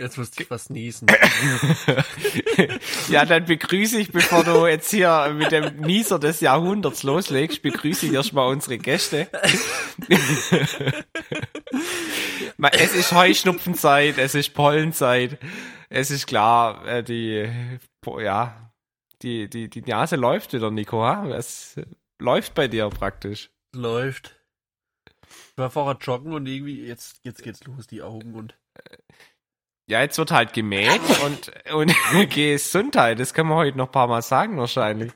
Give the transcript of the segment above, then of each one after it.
Jetzt musste ich was niesen. ja, dann begrüße ich, bevor du jetzt hier mit dem Nieser des Jahrhunderts loslegst, begrüße ich erstmal unsere Gäste. es ist Heuschnupfenzeit, es ist Pollenzeit. Es ist klar, äh, die, ja, die, die, die Nase läuft wieder, Nico. Ha? Es läuft bei dir praktisch. Läuft. Ich war vorher joggen und irgendwie, jetzt, jetzt geht's los, die Augen und. Ja, jetzt wird halt gemäht und, und Gesundheit, das können wir heute noch ein paar Mal sagen wahrscheinlich.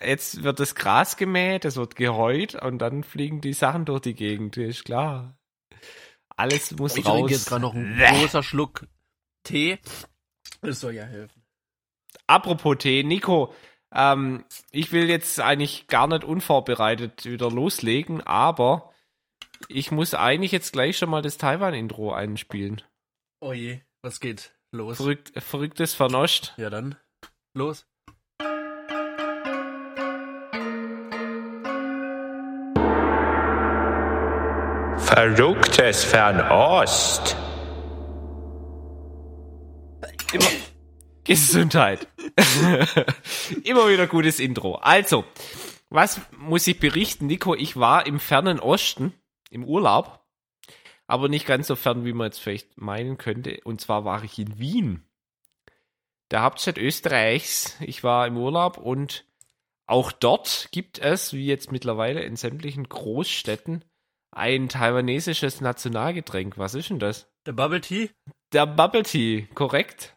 Jetzt wird das Gras gemäht, es wird geheut und dann fliegen die Sachen durch die Gegend, ist klar. Alles muss ich raus. Ich trinke jetzt gerade noch ein großer Schluck Tee. Das soll ja helfen. Apropos Tee, Nico, ähm, ich will jetzt eigentlich gar nicht unvorbereitet wieder loslegen, aber ich muss eigentlich jetzt gleich schon mal das Taiwan-Intro einspielen. Oh je, was geht los? Verrückt, verrücktes Vernoscht. Ja dann, los. Verrücktes Fernost. Immer Gesundheit. Immer wieder gutes Intro. Also, was muss ich berichten, Nico? Ich war im fernen Osten im Urlaub aber nicht ganz so fern, wie man jetzt vielleicht meinen könnte. Und zwar war ich in Wien, der Hauptstadt Österreichs. Ich war im Urlaub und auch dort gibt es, wie jetzt mittlerweile in sämtlichen Großstädten, ein taiwanesisches Nationalgetränk. Was ist denn das? Der Bubble Tea? Der Bubble Tea, korrekt.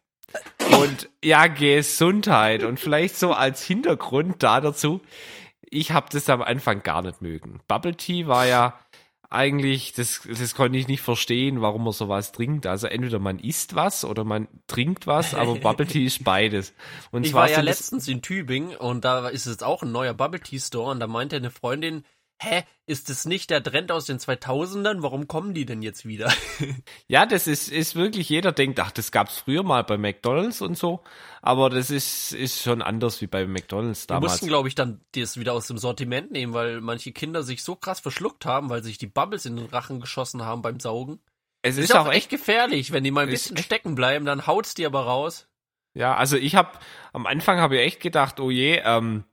Und ja, Gesundheit. Und vielleicht so als Hintergrund da dazu, ich habe das am Anfang gar nicht mögen. Bubble Tea war ja eigentlich, das, das konnte ich nicht verstehen, warum man sowas trinkt. Also entweder man isst was oder man trinkt was, aber Bubble Tea ist beides. Und ich war ja letztens in Tübingen und da ist jetzt auch ein neuer Bubble Tea Store und da meinte eine Freundin, hä, ist das nicht der Trend aus den 2000ern? Warum kommen die denn jetzt wieder? ja, das ist, ist wirklich, jeder denkt, ach, das gab's früher mal bei McDonalds und so, aber das ist, ist schon anders wie bei McDonalds damals. Die mussten, glaube ich, dann das wieder aus dem Sortiment nehmen, weil manche Kinder sich so krass verschluckt haben, weil sich die Bubbles in den Rachen geschossen haben beim Saugen. Es ist, ist auch echt gefährlich, wenn die mal ein bisschen stecken bleiben, dann haut's die aber raus. Ja, also ich habe am Anfang habe ich echt gedacht, oh je, ähm,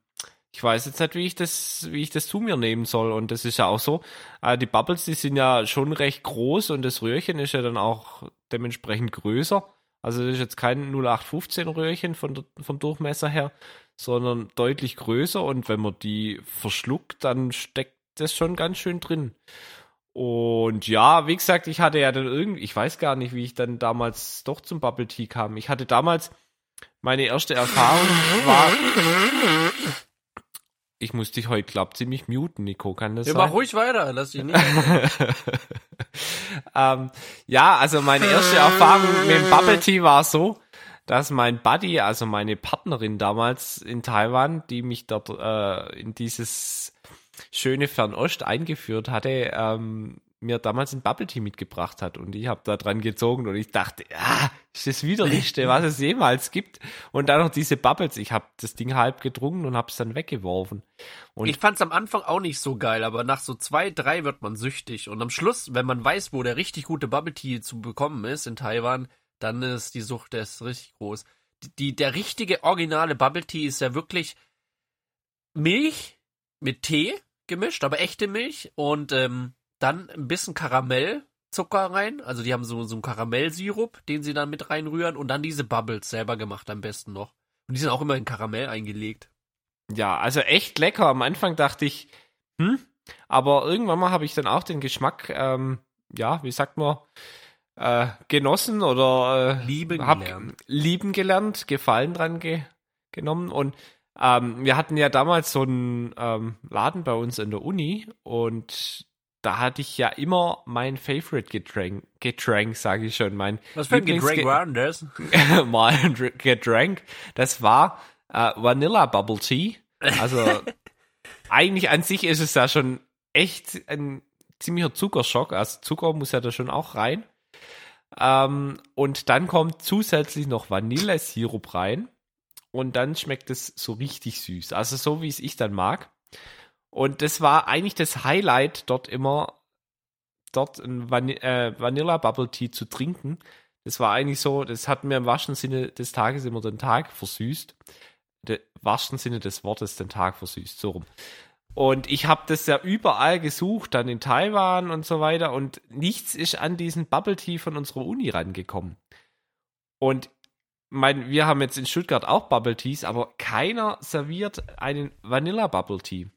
ich weiß jetzt nicht, wie ich das, wie ich das zu mir nehmen soll. Und das ist ja auch so. Äh, die Bubbles, die sind ja schon recht groß und das Röhrchen ist ja dann auch dementsprechend größer. Also das ist jetzt kein 0815 Röhrchen von vom Durchmesser her, sondern deutlich größer. Und wenn man die verschluckt, dann steckt das schon ganz schön drin. Und ja, wie gesagt, ich hatte ja dann irgendwie, ich weiß gar nicht, wie ich dann damals doch zum Bubble Tea kam. Ich hatte damals meine erste Erfahrung war ich muss dich heute, glaub, ziemlich muten, Nico. Kann das ja, sein? mach ruhig weiter, lass dich nicht. ähm, ja, also meine erste Erfahrung mit dem Bubble Tea war so, dass mein Buddy, also meine Partnerin damals in Taiwan, die mich dort äh, in dieses schöne Fernost eingeführt hatte, ähm, mir damals ein Bubble Tea mitgebracht hat und ich habe da dran gezogen und ich dachte, ja, ist das widerlichste, was es jemals gibt. Und dann noch diese Bubbles. Ich habe das Ding halb getrunken und habe es dann weggeworfen. Und ich fand es am Anfang auch nicht so geil, aber nach so zwei, drei wird man süchtig. Und am Schluss, wenn man weiß, wo der richtig gute Bubble Tea zu bekommen ist in Taiwan, dann ist die Sucht ist richtig groß. Die, der richtige originale Bubble Tea ist ja wirklich Milch mit Tee gemischt, aber echte Milch und ähm, dann ein bisschen Karamellzucker rein. Also die haben so, so einen Karamellsirup, den sie dann mit reinrühren und dann diese Bubbles selber gemacht am besten noch. Und die sind auch immer in Karamell eingelegt. Ja, also echt lecker. Am Anfang dachte ich, hm, aber irgendwann mal habe ich dann auch den Geschmack, ähm, ja, wie sagt man, äh, genossen oder äh, lieben gelernt. lieben gelernt, Gefallen dran ge genommen und ähm, wir hatten ja damals so einen ähm, Laden bei uns in der Uni und da hatte ich ja immer mein Favorite Getränk, Getränk, sage ich schon, mein Was für ein Getränk war denn das? mal ein Getränk. Das war äh, Vanilla Bubble Tea. Also eigentlich an sich ist es ja schon echt ein ziemlicher Zuckerschock. Also Zucker muss ja da schon auch rein. Ähm, und dann kommt zusätzlich noch Vanillesirup rein. Und dann schmeckt es so richtig süß. Also so wie es ich dann mag. Und das war eigentlich das Highlight, dort immer dort ein Van äh, Vanilla Bubble Tea zu trinken. Das war eigentlich so, das hat mir im wahrsten Sinne des Tages immer den Tag versüßt. Im wahrsten Sinne des Wortes den Tag versüßt, so rum. Und ich habe das ja überall gesucht, dann in Taiwan und so weiter. Und nichts ist an diesen Bubble Tea von unserer Uni rangekommen. Und mein, wir haben jetzt in Stuttgart auch Bubble Teas, aber keiner serviert einen Vanilla Bubble Tea.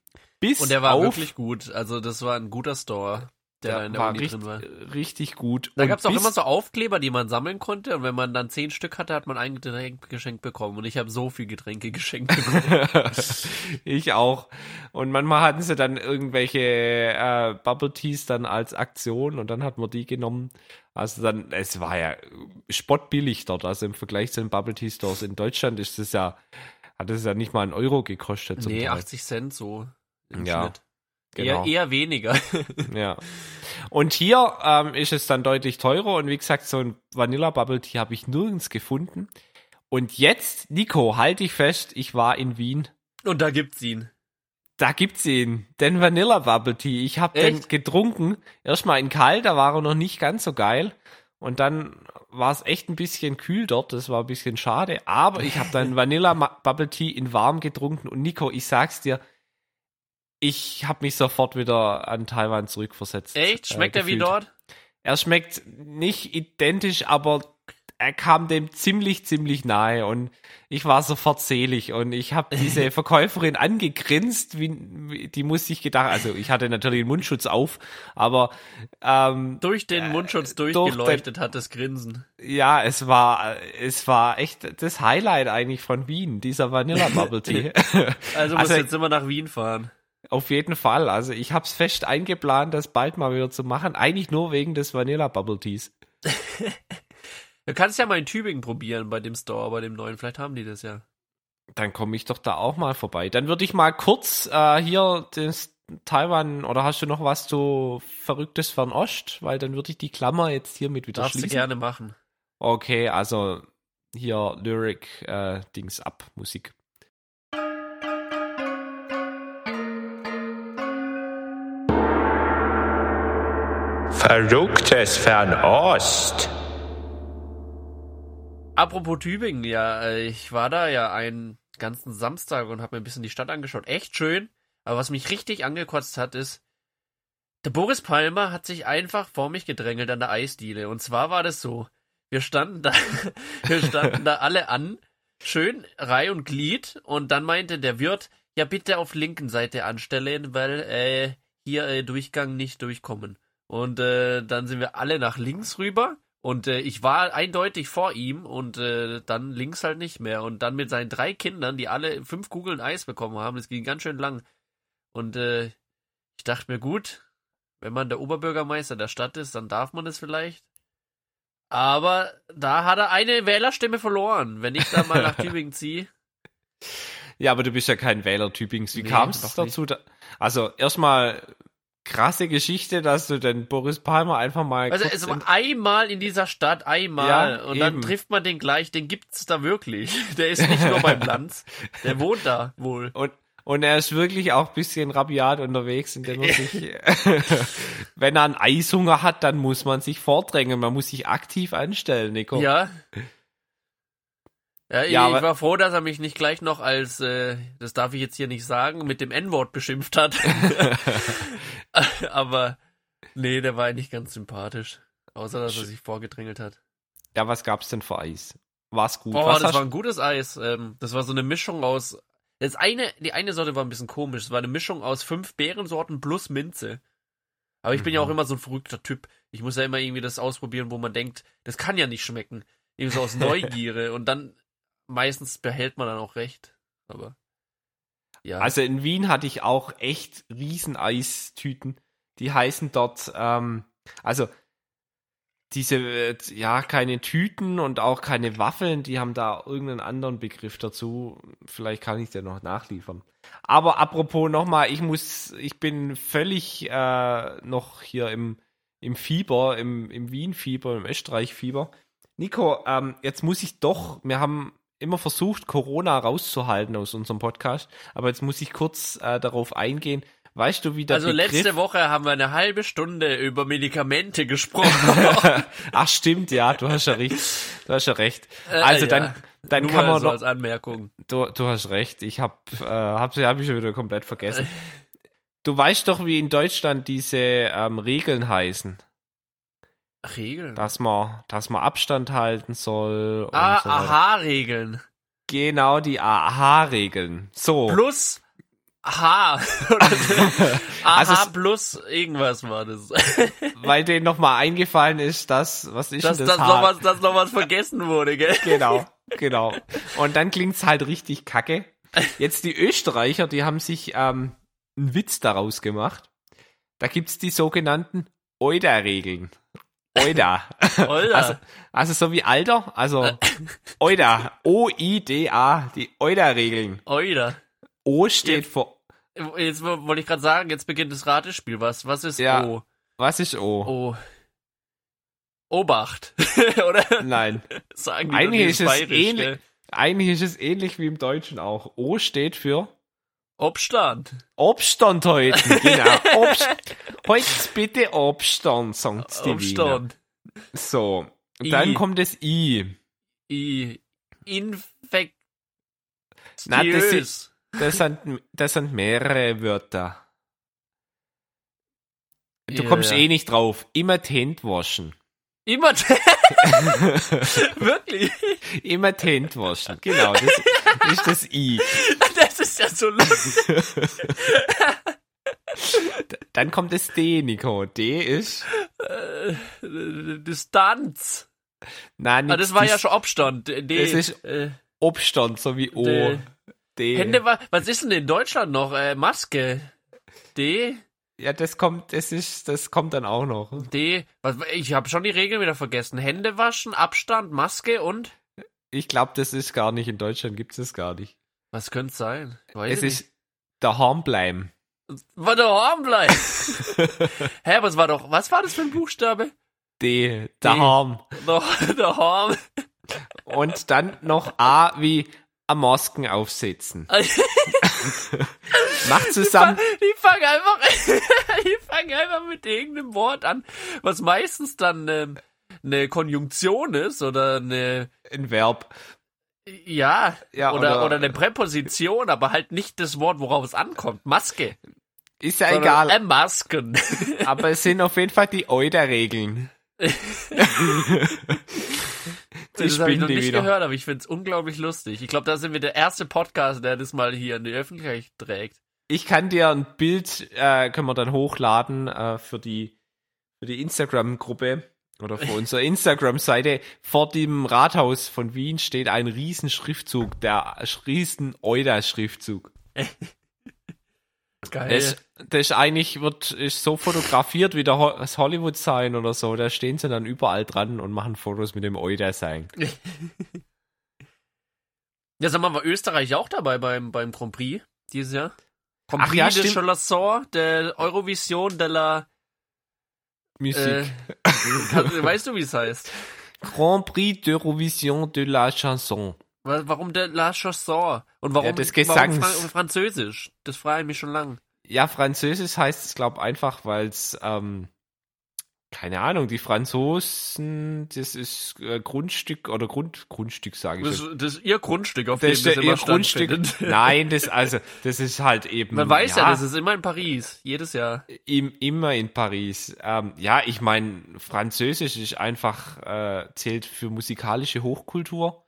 Bis und der war wirklich gut. Also das war ein guter Store der, der in der war Uni richtig, drin war. richtig gut. Da gab es auch immer so Aufkleber, die man sammeln konnte. Und wenn man dann zehn Stück hatte, hat man ein Getränk geschenkt bekommen. Und ich habe so viel Getränke geschenkt bekommen. ich auch. Und manchmal hatten sie dann irgendwelche äh, Bubble Teas dann als Aktion und dann hat man die genommen. Also dann, es war ja spottbillig dort. Also im Vergleich zu den Bubble Tea Stores in Deutschland ist es ja, hat es ja nicht mal einen Euro gekostet. Zum nee, Teil. 80 Cent so. Im Ja, Schnitt. genau. Eher, eher weniger. Ja. Und hier ähm, ist es dann deutlich teurer und wie gesagt, so ein Vanilla Bubble Tea habe ich nirgends gefunden. Und jetzt, Nico, halte ich fest, ich war in Wien. Und da gibt's ihn. Da gibt's ihn, den Vanilla Bubble Tea. Ich habe den getrunken. Erstmal in kalt, da war er noch nicht ganz so geil. Und dann war es echt ein bisschen kühl dort, das war ein bisschen schade. Aber ich habe dann Vanilla Bubble Tea in warm getrunken. Und Nico, ich sag's dir, ich habe mich sofort wieder an Taiwan zurückversetzt. Echt? Schmeckt äh, er wie dort? Er schmeckt nicht identisch, aber er kam dem ziemlich, ziemlich nahe und ich war sofort selig und ich habe diese Verkäuferin angegrinst, wie, die muss sich gedacht, also ich hatte natürlich den Mundschutz auf, aber ähm, Durch den Mundschutz durch durchgeleuchtet hat das Grinsen. ja, es war, es war echt das Highlight eigentlich von Wien, dieser Vanilla Bubble Tea. Also musst Also- jetzt immer nach Wien fahren. Auf jeden Fall, also ich habe es fest eingeplant, das bald mal wieder zu machen, eigentlich nur wegen des Vanilla Bubble Teas. Du kannst ja mal in Tübingen probieren bei dem Store, bei dem neuen. Vielleicht haben die das ja. Dann komme ich doch da auch mal vorbei. Dann würde ich mal kurz äh, hier das Taiwan oder hast du noch was zu Verrücktes Fernost? Weil dann würde ich die Klammer jetzt hiermit wieder Darfst du schließen. gerne machen. Okay, also hier Lyric äh, Dings ab Musik. Verrücktes Fernost. Apropos Tübingen, ja, äh, ich war da ja einen ganzen Samstag und habe mir ein bisschen die Stadt angeschaut. Echt schön. Aber was mich richtig angekotzt hat, ist, der Boris Palmer hat sich einfach vor mich gedrängelt an der Eisdiele. Und zwar war das so, wir standen da, wir standen da alle an, schön Reih und Glied. Und dann meinte der Wirt, ja bitte auf linken Seite anstellen, weil äh, hier äh, Durchgang nicht durchkommen. Und äh, dann sind wir alle nach links rüber. Und äh, ich war eindeutig vor ihm und äh, dann links halt nicht mehr. Und dann mit seinen drei Kindern, die alle fünf Kugeln Eis bekommen haben, das ging ganz schön lang. Und äh, ich dachte mir, gut, wenn man der Oberbürgermeister der Stadt ist, dann darf man es vielleicht. Aber da hat er eine Wählerstimme verloren, wenn ich da mal nach Tübingen ziehe. Ja, aber du bist ja kein Wähler Tübings. Wie Nee, kam es dazu? Da, also erstmal krasse Geschichte, dass du den Boris Palmer einfach mal Also es in- war einmal in dieser Stadt, einmal. Ja, und dann eben. trifft man den gleich, den gibt's da wirklich. Der ist nicht nur beim Lanz, der wohnt da wohl. Und, und er ist wirklich auch ein bisschen rabiat unterwegs, indem er sich, wenn er einen Eishunger hat, dann muss man sich vordrängen. Man muss sich aktiv anstellen, Nico. Ja. Ja, ich, Ja, war froh, dass er mich nicht gleich noch als, äh, das darf ich jetzt hier nicht sagen, mit dem N-Wort beschimpft hat. Aber nee, der war nicht ganz sympathisch. Außer, dass er sich vorgedrängelt hat. Ja, was gab's denn für Eis? War's gut? Boah, was das war ein gutes Eis. Ähm, das war so eine Mischung aus. Das eine, die eine Sorte war ein bisschen komisch. Es war eine Mischung aus fünf Beerensorten plus Minze. Aber ich bin ja Mhm. auch immer so ein verrückter Typ. Ich muss ja immer irgendwie das ausprobieren, wo man denkt, das kann ja nicht schmecken. Irgendwie so aus Neugierde. Und dann meistens behält man dann auch recht. Aber ja. Also in Wien hatte ich auch echt riesen Eistüten. Die heißen dort, ähm, also diese, ja, keine Tüten und auch keine Waffeln, die haben da irgendeinen anderen Begriff dazu. Vielleicht kann ich dir noch nachliefern. Aber apropos nochmal, ich muss, ich bin völlig äh, noch hier im, im Fieber, im, im Wien-Fieber, im Österreich-Fieber. Nico, ähm, jetzt muss ich doch, wir haben immer versucht, Corona rauszuhalten aus unserem Podcast, aber jetzt muss ich kurz äh, darauf eingehen, weißt du, wie der Also Begriff... letzte Woche haben wir eine halbe Stunde über Medikamente gesprochen. Ach stimmt, ja, du hast ja recht. Du hast ja recht. Äh, Also ja. dann, dann Nur kann man so als Anmerkung. du, du hast recht. Ich hab, äh, hab, hab ich schon wieder komplett vergessen. Du weißt doch, wie in Deutschland diese ähm, Regeln heißen, Regeln. dass man, dass man Abstand halten soll. Ah, so. Aha-Regeln. Genau die Aha-Regeln. So. Plus H. Aha Also plus irgendwas war das. weil denen nochmal eingefallen ist, dass, was ist Dass, das noch was, dass noch was vergessen wurde, gell? Genau, genau. Und dann klingt's halt richtig kacke. Jetzt die Österreicher, die haben sich ähm, einen Witz daraus gemacht. Da gibt's die sogenannten Euda-Regeln. Euda. Alter. Also, also so wie Alter, also Euda. O-I-D-A, die Euda-Regeln. Oida. O steht für, Jetzt wo- wollte ich gerade sagen, jetzt beginnt das Ratespiel. Was, was ist Ja. O? was ist O? O. Obacht. Oder? Nein. Sagen die Eigentlich ist es ähnlich, eigentlich ist es ähnlich wie im Deutschen auch. O steht für Obstand. Obstand heute, genau. Obst heute bitte Obstand, sagt's die Wiener. Obstand. So, dann I. kommt das I. I. Infektiös. Na, das ist- Das sind, das sind mehrere Wörter. Du Ja, kommst eh nicht drauf. Immer Hände waschen. Immer. Wirklich? Immer Hände waschen. Genau, das ist das I. Das ist ja so lustig. Dann kommt das D, Nico. D ist, Äh, Distanz. nein, Ah, das war ja schon Obstand. D, Das ist äh, Obstand, so wie O. D. D. Hände, wa- was ist denn in Deutschland noch? Äh, Maske. D, Ja, das kommt, das ist, das kommt dann auch noch. D. Was, ich habe schon die Regeln wieder vergessen. Hände waschen, Abstand, Maske und Ich glaube, das ist gar nicht, in Deutschland gibt es gar nicht. Was könnte es sein? Weiß Es ist daheim bleiben. nicht. War daheim bleiben. Hä, was war doch? Was war das für ein Buchstabe? D, daheim. Da- Daheim. Und dann noch A wie am Masken aufsetzen. Mach zusammen. Die fangen einfach, die fangen einfach mit irgendeinem Wort an, was meistens dann ähm, eine Konjunktion ist oder eine, Ein Verb. Ja, Ja, oder, oder- oder, eine Präposition, aber halt nicht das Wort, worauf es ankommt. Maske. Ist ja egal. Äh, Masken. Aber es sind auf jeden Fall die Euda-Regeln. das habe ich noch nicht wieder. gehört, aber ich find's unglaublich lustig. Ich glaube, da sind wir der erste Podcast, der das mal hier in die Öffentlichkeit trägt. Ich kann dir ein Bild, äh, können wir dann hochladen äh, für die, für die Instagram-Gruppe oder für unsere Instagram-Seite. Vor dem Rathaus von Wien steht ein riesen Schriftzug, der riesen Euda-Schriftzug. Geil. Das, das ist eigentlich wird ist so fotografiert wie das Hollywood sein oder so. Da stehen sie dann überall dran und machen Fotos mit dem Euda sein. Ja, sag mal, war Österreich auch dabei beim, beim Grand Prix dieses Jahr? Grand Ach Prix ja, de. Chanson der Eurovision de la... Musik. Äh, also, weißt du, wie es heißt? Grand Prix d'Eurovision de la Chanson. Wa- Warum de la Chanson? Und warum, Ja, des warum Gesangs. Fran Französisch? Das frage ich mich schon lang. Ja, Französisch heißt es, glaube einfach, weil es, ähm, keine Ahnung, die Franzosen, das ist äh, Grundstück oder Grund, Grundstück sage ich Das, das ist ihr Grundstück, auf Das dem ist das ihr Grundstück. Nein, das also, das ist halt eben. Man weiß ja, das ist immer in Paris. Jedes Jahr. im, immer in Paris. Ähm, ja, ich meine, Französisch ist einfach äh, zählt für musikalische Hochkultur.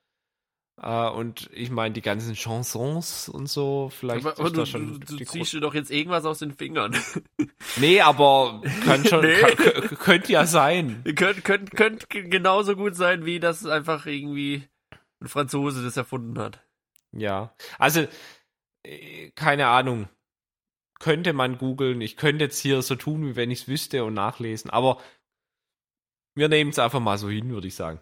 Äh, und ich meine, die ganzen Chansons und so, vielleicht Aber, ist du, schon du, du ziehst dir doch jetzt irgendwas aus den Fingern. Nee, aber kann schon, Nee. kann, könnte ja sein. Könnt, könnt, könnt genauso gut sein, wie das einfach irgendwie ein Franzose das erfunden hat. Ja. Also, äh, keine Ahnung. Könnte man googeln. Ich könnte jetzt hier so tun, wie wenn ich es wüsste und nachlesen. Aber wir nehmen es einfach mal so hin, würde ich sagen.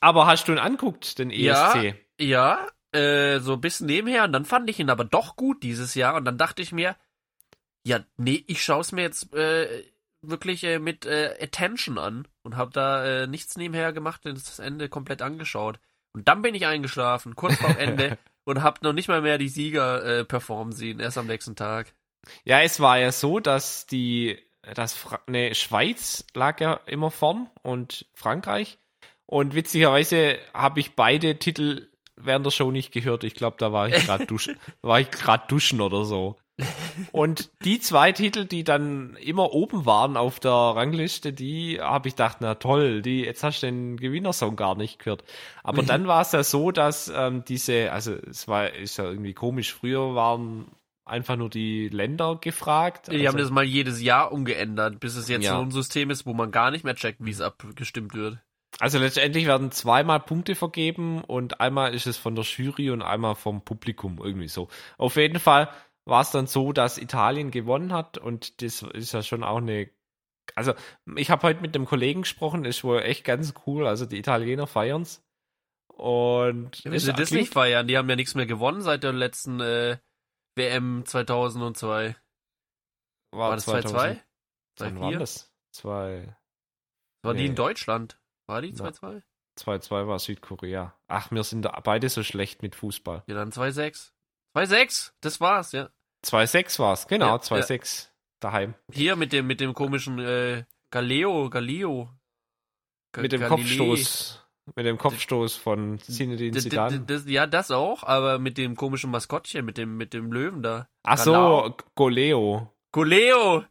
Aber hast du ihn anguckt, den E Ja. ESC? Ja, äh, so ein bisschen nebenher und dann fand ich ihn aber doch gut dieses Jahr und dann dachte ich mir, ja, nee, ich schaue es mir jetzt äh, wirklich äh, mit äh, Attention an und habe da äh, nichts nebenher gemacht und das Ende komplett angeschaut. Und dann bin ich eingeschlafen, kurz vor Ende und habe noch nicht mal mehr die Sieger äh, performen sehen, erst am nächsten Tag. Ja, es war ja so, dass die, das Fra Schweiz lag ja immer vorn und Frankreich. Und witzigerweise habe ich beide Titel während der Show nicht gehört. Ich glaube, da war ich gerade duschen, war ich gerade duschen oder so. Und die zwei Titel, die dann immer oben waren auf der Rangliste, die habe ich gedacht, na toll, die jetzt hast du den Gewinnersong gar nicht gehört. Aber dann war es ja so, dass ähm, diese, also es war ist ja irgendwie komisch. Früher waren einfach nur die Länder gefragt. Die haben Also- das mal jedes Jahr umgeändert, bis es jetzt Ja. so ein System ist, wo man gar nicht mehr checkt, wie es abgestimmt wird. Also letztendlich werden zweimal Punkte vergeben und einmal ist es von der Jury und einmal vom Publikum irgendwie so. Auf jeden Fall war es dann so, dass Italien gewonnen hat und das ist ja schon auch eine. Also ich habe heute mit einem Kollegen gesprochen, ist wohl echt ganz cool. Also die Italiener feiern's und Wenn ist sie das nicht feiern, die haben ja nichts mehr gewonnen seit der letzten äh, WM 2002. War das 2-2? Wann war 2-4? das? 2 War die Nee. in Deutschland? War die Na. 2-2? 2-2 war Südkorea. Ach, wir sind da beide so schlecht mit Fußball. Ja, dann 2-6. 2-6, das war's, ja. 2-6 war's, genau, Ja, 2-6 daheim. Hier mit dem, mit dem komischen äh, Galeo, Galeo. Ga- mit dem Galilei. Kopfstoß, mit dem Kopfstoß von Zinedine Zidane. das, ja, das auch, aber mit dem komischen Maskottchen, mit dem, mit dem Löwen da. Ach so, Goleo. Goleo!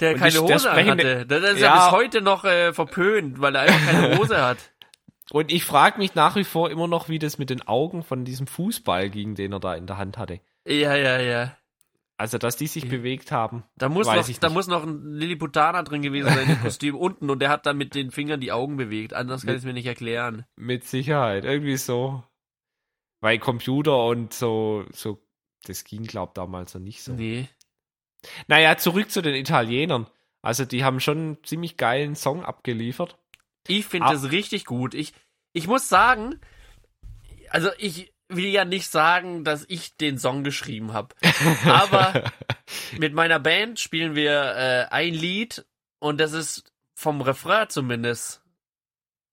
Der Und keine Hose hatte. Der ist ja. Ja. bis heute noch äh, verpönt, weil er einfach keine Hose hat. Und ich frage mich nach wie vor immer noch, wie das mit den Augen von diesem Fußball ging, den er da in der Hand hatte. Ja, ja, ja. Also, dass die sich Ja. bewegt haben. Da muss, noch, da muss noch ein Lilliputaner drin gewesen sein im Kostüm unten und der hat dann mit den Fingern die Augen bewegt. Anders kann ich es mir nicht erklären. Mit Sicherheit. Irgendwie so. Weil Computer und so, so, das ging, glaub damals noch nicht so. Nee. Naja, zurück zu den Italienern. Also, die haben schon einen ziemlich geilen Song abgeliefert. Ich finde Ah. das richtig gut. Ich, ich muss sagen, also ich will ja nicht sagen, dass ich den Song geschrieben habe. Aber mit meiner Band spielen wir äh, ein Lied und das ist vom Refrain zumindest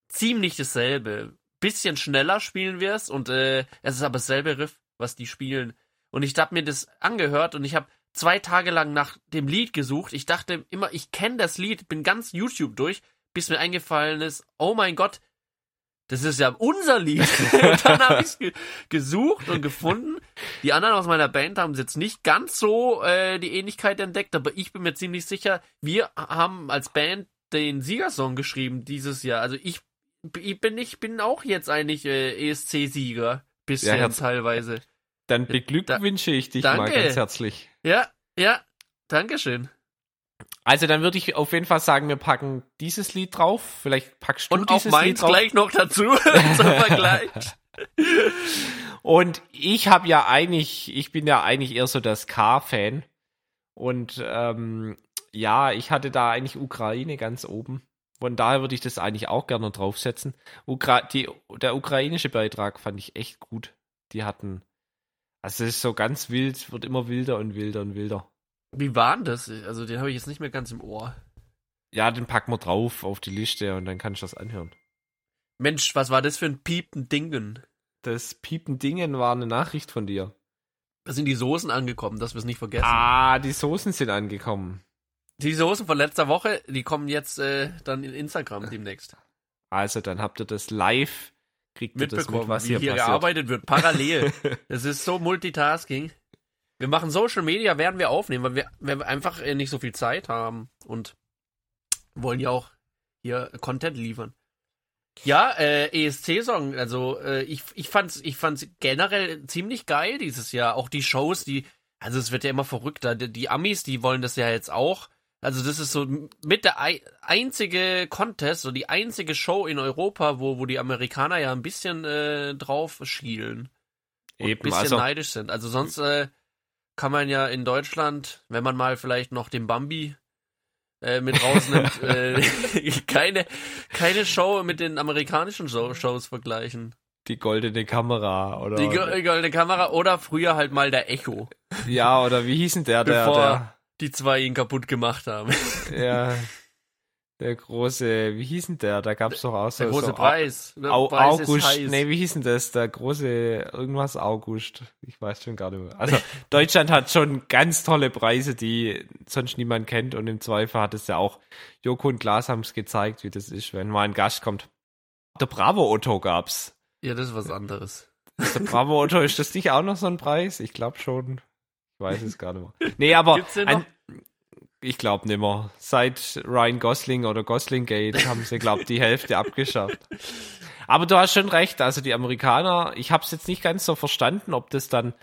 ziemlich dasselbe. Bisschen schneller spielen wir es und äh, es ist aber dasselbe Riff, was die spielen. Und ich habe mir das angehört und ich habe zwei Tage lang nach dem Lied gesucht. Ich dachte immer, ich kenne das Lied, bin ganz YouTube durch, bis mir eingefallen ist, oh mein Gott, das ist ja unser Lied. und dann habe ich es ge gesucht und gefunden. Die anderen aus meiner Band haben es jetzt nicht ganz so äh, die Ähnlichkeit entdeckt, aber ich bin mir ziemlich sicher, wir haben als Band den Siegersong geschrieben dieses Jahr. Also ich, ich bin ich bin auch jetzt eigentlich äh, ESC-Sieger. Bisschen Ja, teilweise. Dann beglückwünsche ich dich mal Danke. ganz herzlich. Ja, ja. Dankeschön. Also dann würde ich auf jeden Fall sagen, wir packen dieses Lied drauf. Vielleicht packst du Und auch dieses meins Lied drauf. gleich noch dazu zum Vergleich. Und ich habe ja eigentlich, ich bin ja eigentlich eher so der Ska-Fan. Und ähm, ja, ich hatte da eigentlich Ukraine ganz oben. Von daher würde ich das eigentlich auch gerne draufsetzen. Ukra die, der ukrainische Beitrag fand ich echt gut. Die hatten, also es ist so ganz wild, wird immer wilder und wilder und wilder. Wie war denn das? Also den habe ich jetzt nicht mehr ganz im Ohr. Ja, den packen wir drauf auf die Liste und dann kannst du das anhören. Mensch, was war das für ein piepen Dingen? Das Piependingen war eine Nachricht von dir. Da sind die Soßen angekommen, dass wir es nicht vergessen. Ah, die Soßen sind angekommen. Die Soßen von letzter Woche, die kommen jetzt äh, dann in Instagram demnächst. Also, dann habt ihr das live, kriegt ihr das mit, Mitbekommen, was hier hier passiert. gearbeitet wird, parallel. Das ist so Multitasking. Wir machen Social Media, werden wir aufnehmen, weil wir, weil wir einfach äh, nicht so viel Zeit haben und wollen ja auch hier Content liefern. Ja, äh, ESC-Song, also äh, ich, ich fand's, ich fand's generell ziemlich geil dieses Jahr. Auch die Shows, die, also es wird ja immer verrückter. Die, die Amis, die wollen das ja jetzt auch. Also das ist so mit der ei- einzige Contest, so die einzige Show in Europa, wo, wo die Amerikaner ja ein bisschen äh, drauf schielen. Und Eben, ein bisschen also- neidisch sind. Also sonst äh, kann man ja in Deutschland, wenn man mal vielleicht noch den Bambi äh, mit rausnimmt, äh, keine, keine Show mit den amerikanischen Show Shows vergleichen. Die goldene Kamera oder Die go- goldene Kamera oder früher halt mal der Echo, ja oder wie hieß denn der der, Bevor- die zwei ihn kaputt gemacht haben. ja Der große, wie hieß denn der? Da gab's doch auch so. Der große so Preis. Der Au Preis August, nee, wie hieß denn das? Der große, irgendwas August. Ich weiß schon gar nicht mehr. Also, Deutschland hat schon ganz tolle Preise, die sonst niemand kennt und im Zweifel hat es ja auch Joko und Glas haben's gezeigt, wie das ist, wenn mal ein Gast kommt. Der Bravo Otto gab's. Ja, das ist was anderes. Der Bravo Otto, ist das nicht auch noch so ein Preis? Ich glaube schon. Ich weiß es gar nicht mehr. Nee, aber ein, ich glaube nicht mehr. Seit Ryan Gosling oder Gosling Gate haben sie, glaube die Hälfte abgeschafft. Aber du hast schon recht, also die Amerikaner, ich habe es jetzt nicht ganz so verstanden, ob das dann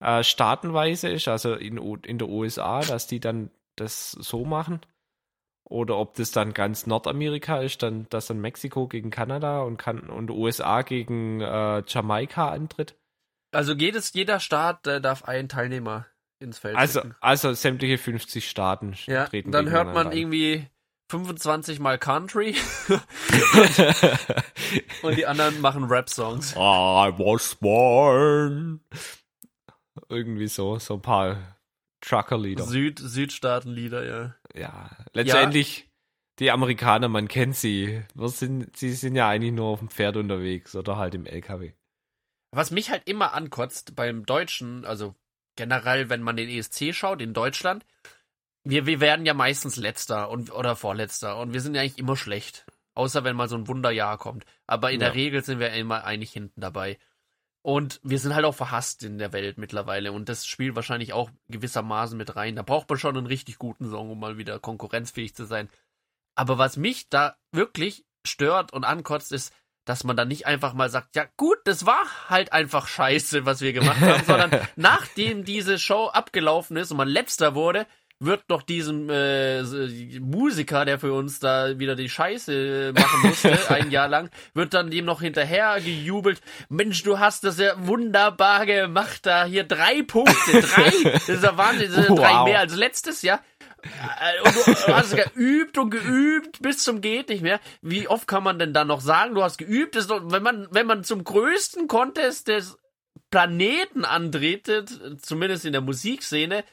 äh, staatenweise ist, also in, in der USA, dass die dann das so machen. Oder ob das dann ganz Nordamerika ist, dann, dass dann Mexiko gegen Kanada und, kan und USA gegen äh, Jamaika antritt. Also jedes, jeder Staat äh, darf einen Teilnehmer ins Feld Also, schicken. also sämtliche 50 Staaten Ja, treten dann hört man gegeneinander irgendwie 25 mal Country und die anderen machen Rap-Songs. I was born. Irgendwie so, so ein paar Trucker-Lieder. Süd, Südstaatenlieder, ja. Ja, letztendlich, die Amerikaner, man kennt sie. Wir sind, sie sind ja eigentlich nur auf dem Pferd unterwegs oder halt im LKW. Was mich halt immer ankotzt beim Deutschen, also generell, wenn man den ESC schaut in Deutschland, wir, wir werden ja meistens letzter und oder vorletzter und wir sind ja eigentlich immer schlecht. Außer wenn mal so ein Wunderjahr kommt. Aber in Ja. der Regel sind wir immer eigentlich hinten dabei. Und wir sind halt auch verhasst in der Welt mittlerweile. Und das spielt wahrscheinlich auch gewissermaßen mit rein. Da braucht man schon einen richtig guten Song, um mal wieder konkurrenzfähig zu sein. Aber was mich da wirklich stört und ankotzt, ist, dass man dann nicht einfach mal sagt, ja gut, das war halt einfach scheiße, was wir gemacht haben, sondern nachdem diese Show abgelaufen ist und man letzter wurde, wird doch diesem äh, Musiker, der für uns da wieder die Scheiße machen musste, ein Jahr lang, wird dann dem noch hinterher gejubelt. Mensch, du hast das ja wunderbar gemacht, da hier drei Punkte, drei, das ist ja Wahnsinn, das sind drei Wow. mehr als letztes Jahr. Äh, Und du hast geübt und geübt bis zum geht nicht mehr. Wie oft kann man denn da noch sagen, du hast geübt? Ist doch, wenn man, wenn man zum größten Contest des Planeten antretet, zumindest in der Musikszene,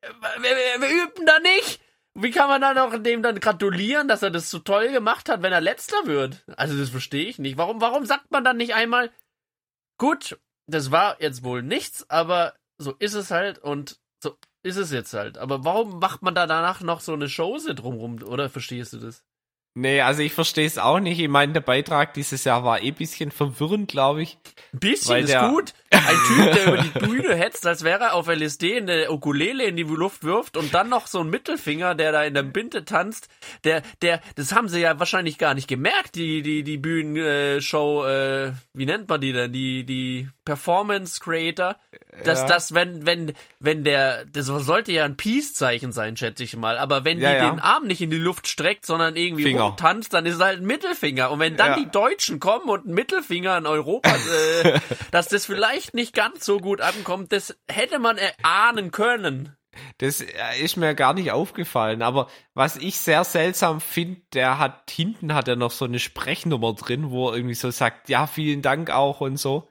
äh, wir, wir, wir üben da nicht. Wie kann man dann auch dem dann gratulieren, dass er das so toll gemacht hat, wenn er letzter wird? Also das verstehe ich nicht. Warum, warum sagt man dann nicht einmal, gut, das war jetzt wohl nichts, aber so ist es halt und ist es jetzt halt. Aber warum macht man da danach noch so eine Chose drumrum? Oder verstehst du das? Nee, also ich verstehe es auch nicht. Ich meine, der Beitrag dieses Jahr war eh ein bisschen verwirrend, glaube ich. Ein bisschen ist gut. Ein Typ, der über die Bühne hetzt, als wäre er auf LSD eine Ukulele in die Luft wirft und dann noch so ein Mittelfinger, der da in der Binde tanzt. Der, der, das haben sie ja wahrscheinlich gar nicht gemerkt, die, die, die Bühnenshow, äh, wie nennt man die denn? Die, die Performance Creator. Dass Ja. das, wenn, wenn, wenn der, das sollte ja ein Peace-Zeichen sein, schätze ich mal. Aber wenn Ja, die ja. den Arm nicht in die Luft streckt, sondern irgendwie rumtanzt, dann ist es halt ein Mittelfinger. Und wenn dann die Deutschen kommen und einen Mittelfinger in Europa, äh, dass das vielleicht nicht ganz so gut ankommt, das hätte man erahnen können. Das äh, ist mir gar nicht aufgefallen. Aber was ich sehr seltsam finde, der hat hinten hat er noch so eine Sprechnummer drin, wo er irgendwie so sagt, ja, vielen Dank auch und so.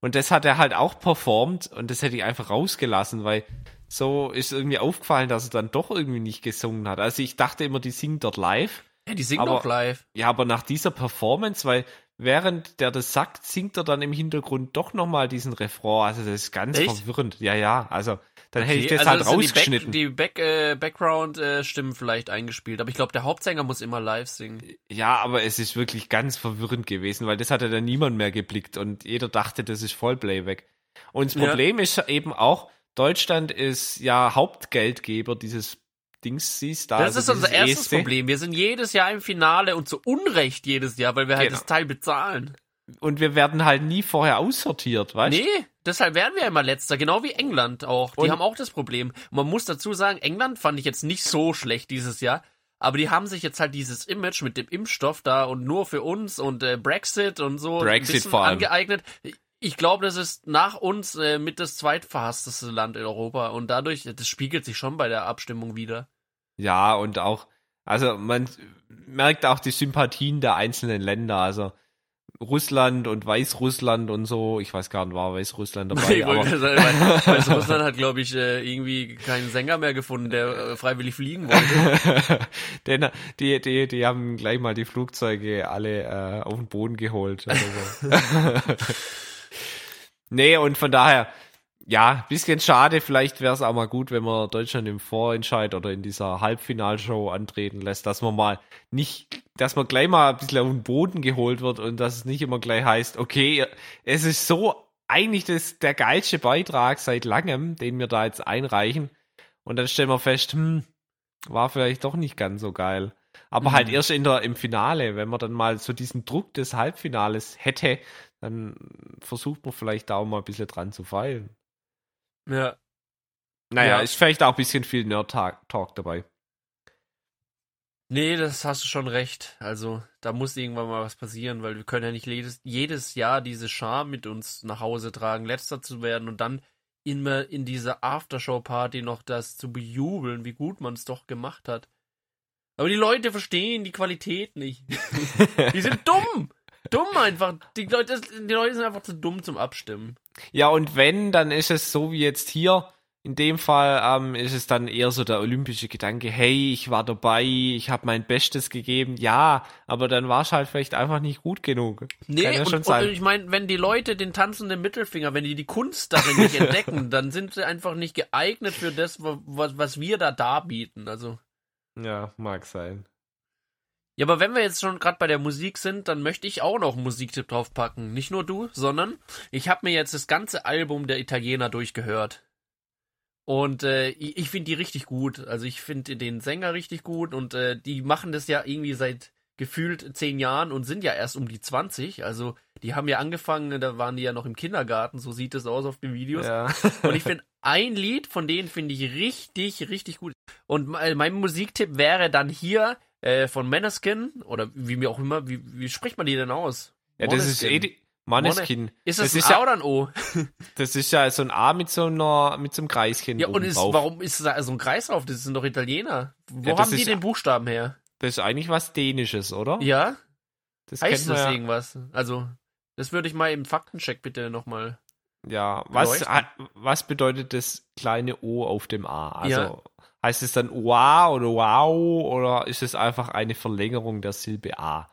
Und das hat er halt auch performt und das hätte ich einfach rausgelassen, weil so ist irgendwie aufgefallen, dass er dann doch irgendwie nicht gesungen hat. Also ich dachte immer, die singen dort live. Ja, die singen Aber- doch live. Ja, aber nach dieser Performance, weil während der das sagt, singt er dann im Hintergrund doch nochmal diesen Refrain. Also das ist ganz Echt? verwirrend. Ja, ja, also dann hätte ich Okay, das also halt rausgeschnitten. Die, Back, die Back, äh, Background-Stimmen vielleicht eingespielt. Aber ich glaube, der Hauptsänger muss immer live singen. Ja, aber es ist wirklich ganz verwirrend gewesen, weil das hatte dann niemand mehr geblickt und jeder dachte, das ist Vollplayback. Und das Ja. Problem ist eben auch, Deutschland ist ja Hauptgeldgeber dieses Dings siehst da. Das also ist unser erstes ESC. Problem. Wir sind jedes Jahr im Finale und zu Unrecht jedes Jahr, weil wir halt Genau. das Teil bezahlen. Und wir werden halt nie vorher aussortiert, weißt du? Nee, deshalb werden wir immer letzter, genau wie England auch. Die Und- haben auch das Problem. Man muss dazu sagen, England fand ich jetzt nicht so schlecht dieses Jahr. Aber die haben sich jetzt halt dieses Image mit dem Impfstoff da und nur für uns und äh, Brexit und so ein Brexit bisschen vor allem. angeeignet. Ich glaube, das ist nach uns äh, mit das zweitverhassteste Land in Europa und dadurch, das spiegelt sich schon bei der Abstimmung wieder. Ja, und auch, also man merkt auch die Sympathien der einzelnen Länder. Also Russland und Weißrussland und so. Ich weiß gar nicht, war Weißrussland dabei. Aber, sagen, Weißrussland hat, glaube ich, äh, irgendwie keinen Sänger mehr gefunden, der äh, freiwillig fliegen wollte. Denn die, die, die haben gleich mal die Flugzeuge alle äh, auf den Boden geholt. Oder so. nee, und von daher, ja, bisschen schade. Vielleicht wäre es auch mal gut, wenn man Deutschland im Vorentscheid oder in dieser Halbfinalshow antreten lässt, dass man mal nicht, dass man gleich mal ein bisschen auf den Boden geholt wird und dass es nicht immer gleich heißt, okay, es ist so eigentlich das, der geilste Beitrag seit langem, den wir da jetzt einreichen. Und dann stellen wir fest, hm, war vielleicht doch nicht ganz so geil. Aber halt Mhm. erst in der, im Finale, wenn man dann mal so diesen Druck des Halbfinales hätte, dann versucht man vielleicht da auch mal ein bisschen dran zu feilen. Ja. Naja, Ja. ist vielleicht auch ein bisschen viel Nerd-Talk dabei. Nee, das hast du schon recht. Also, da muss irgendwann mal was passieren, weil wir können ja nicht jedes, jedes Jahr diese Scham mit uns nach Hause tragen, letzter zu werden und dann immer in dieser Aftershow-Party noch das zu bejubeln, wie gut man es doch gemacht hat. Aber die Leute verstehen die Qualität nicht. die sind dumm! Dumm einfach. Die Leute, die Leute sind einfach zu dumm zum Abstimmen. Ja, und wenn, dann ist es so wie jetzt hier. In dem Fall ähm, ist es dann eher so der olympische Gedanke, hey, ich war dabei, ich habe mein Bestes gegeben, ja, aber dann war es halt vielleicht einfach nicht gut genug. Kann Nee, ja und, schon und sein. ich meine, wenn die Leute den tanzenden Mittelfinger, wenn die die Kunst darin nicht entdecken, dann sind sie einfach nicht geeignet für das, was, was wir da darbieten. Also. Ja, mag sein. Ja, aber wenn wir jetzt schon gerade bei der Musik sind, dann möchte ich auch noch einen Musiktipp draufpacken. Nicht nur du, sondern ich habe mir jetzt das ganze Album der Italiener durchgehört. Und äh, ich, finde die richtig gut. Also ich finde den Sänger richtig gut und äh, die machen das ja irgendwie seit gefühlt zehn Jahren und sind ja erst um die 20. Also die haben ja angefangen, da waren die ja noch im Kindergarten, so sieht es aus auf den Videos. Ja. Und ich finde, ein Lied von denen finde ich richtig, richtig gut. Und me- mein Musiktipp wäre dann hier äh, von Maneskin, oder wie mir auch immer, wie, wie spricht man die denn aus? ja, das ist eh die, Maneskin. Ist das, das ist ein A ja- oder ein O? Das ist ja so ein A mit so einer, mit so einem Kreischen Ja, und ist, warum ist da so ein Kreis drauf? Das sind doch Italiener. Wo Ja, haben die ist- den Buchstaben her? Das ist eigentlich was Dänisches, oder? Ja? das Heißt das ja. irgendwas? Also, das würde ich mal im Faktencheck bitte nochmal. Ja, was, was bedeutet das kleine O auf dem A? Also. Heißt es dann Oa oder Wow oder ist es einfach eine Verlängerung der Silbe A?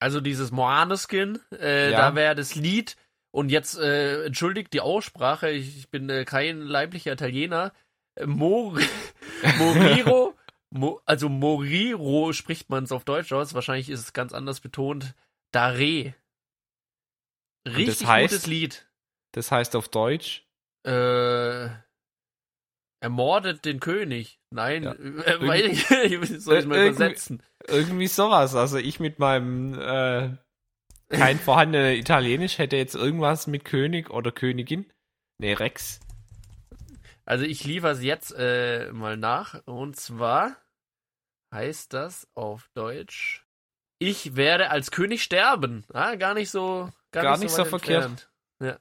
Also dieses Moaneskin, äh, Ja. da wäre das Lied. Und jetzt äh, entschuldigt die Aussprache, ich, ich bin äh, kein leiblicher Italiener. Äh, Mor Moriro, Mo also Moriro spricht man es auf Deutsch aus, wahrscheinlich ist es ganz anders betont. Dare. Richtig heißt? gutes Lied. Das heißt auf Deutsch Äh, ermordet den König. Nein, Ja. äh, weil ich, wie soll ich mal Irgendwie- übersetzen? irgendwie sowas. Also ich mit meinem äh, kein vorhandener Italienisch hätte jetzt irgendwas mit König oder Königin. Nee, Rex. Also ich liefere es jetzt äh, mal nach. Und zwar heißt das auf Deutsch: Ich werde als König sterben. Ah, gar nicht so, gar, Gar nicht, nicht so, so verkehrt. entfernt.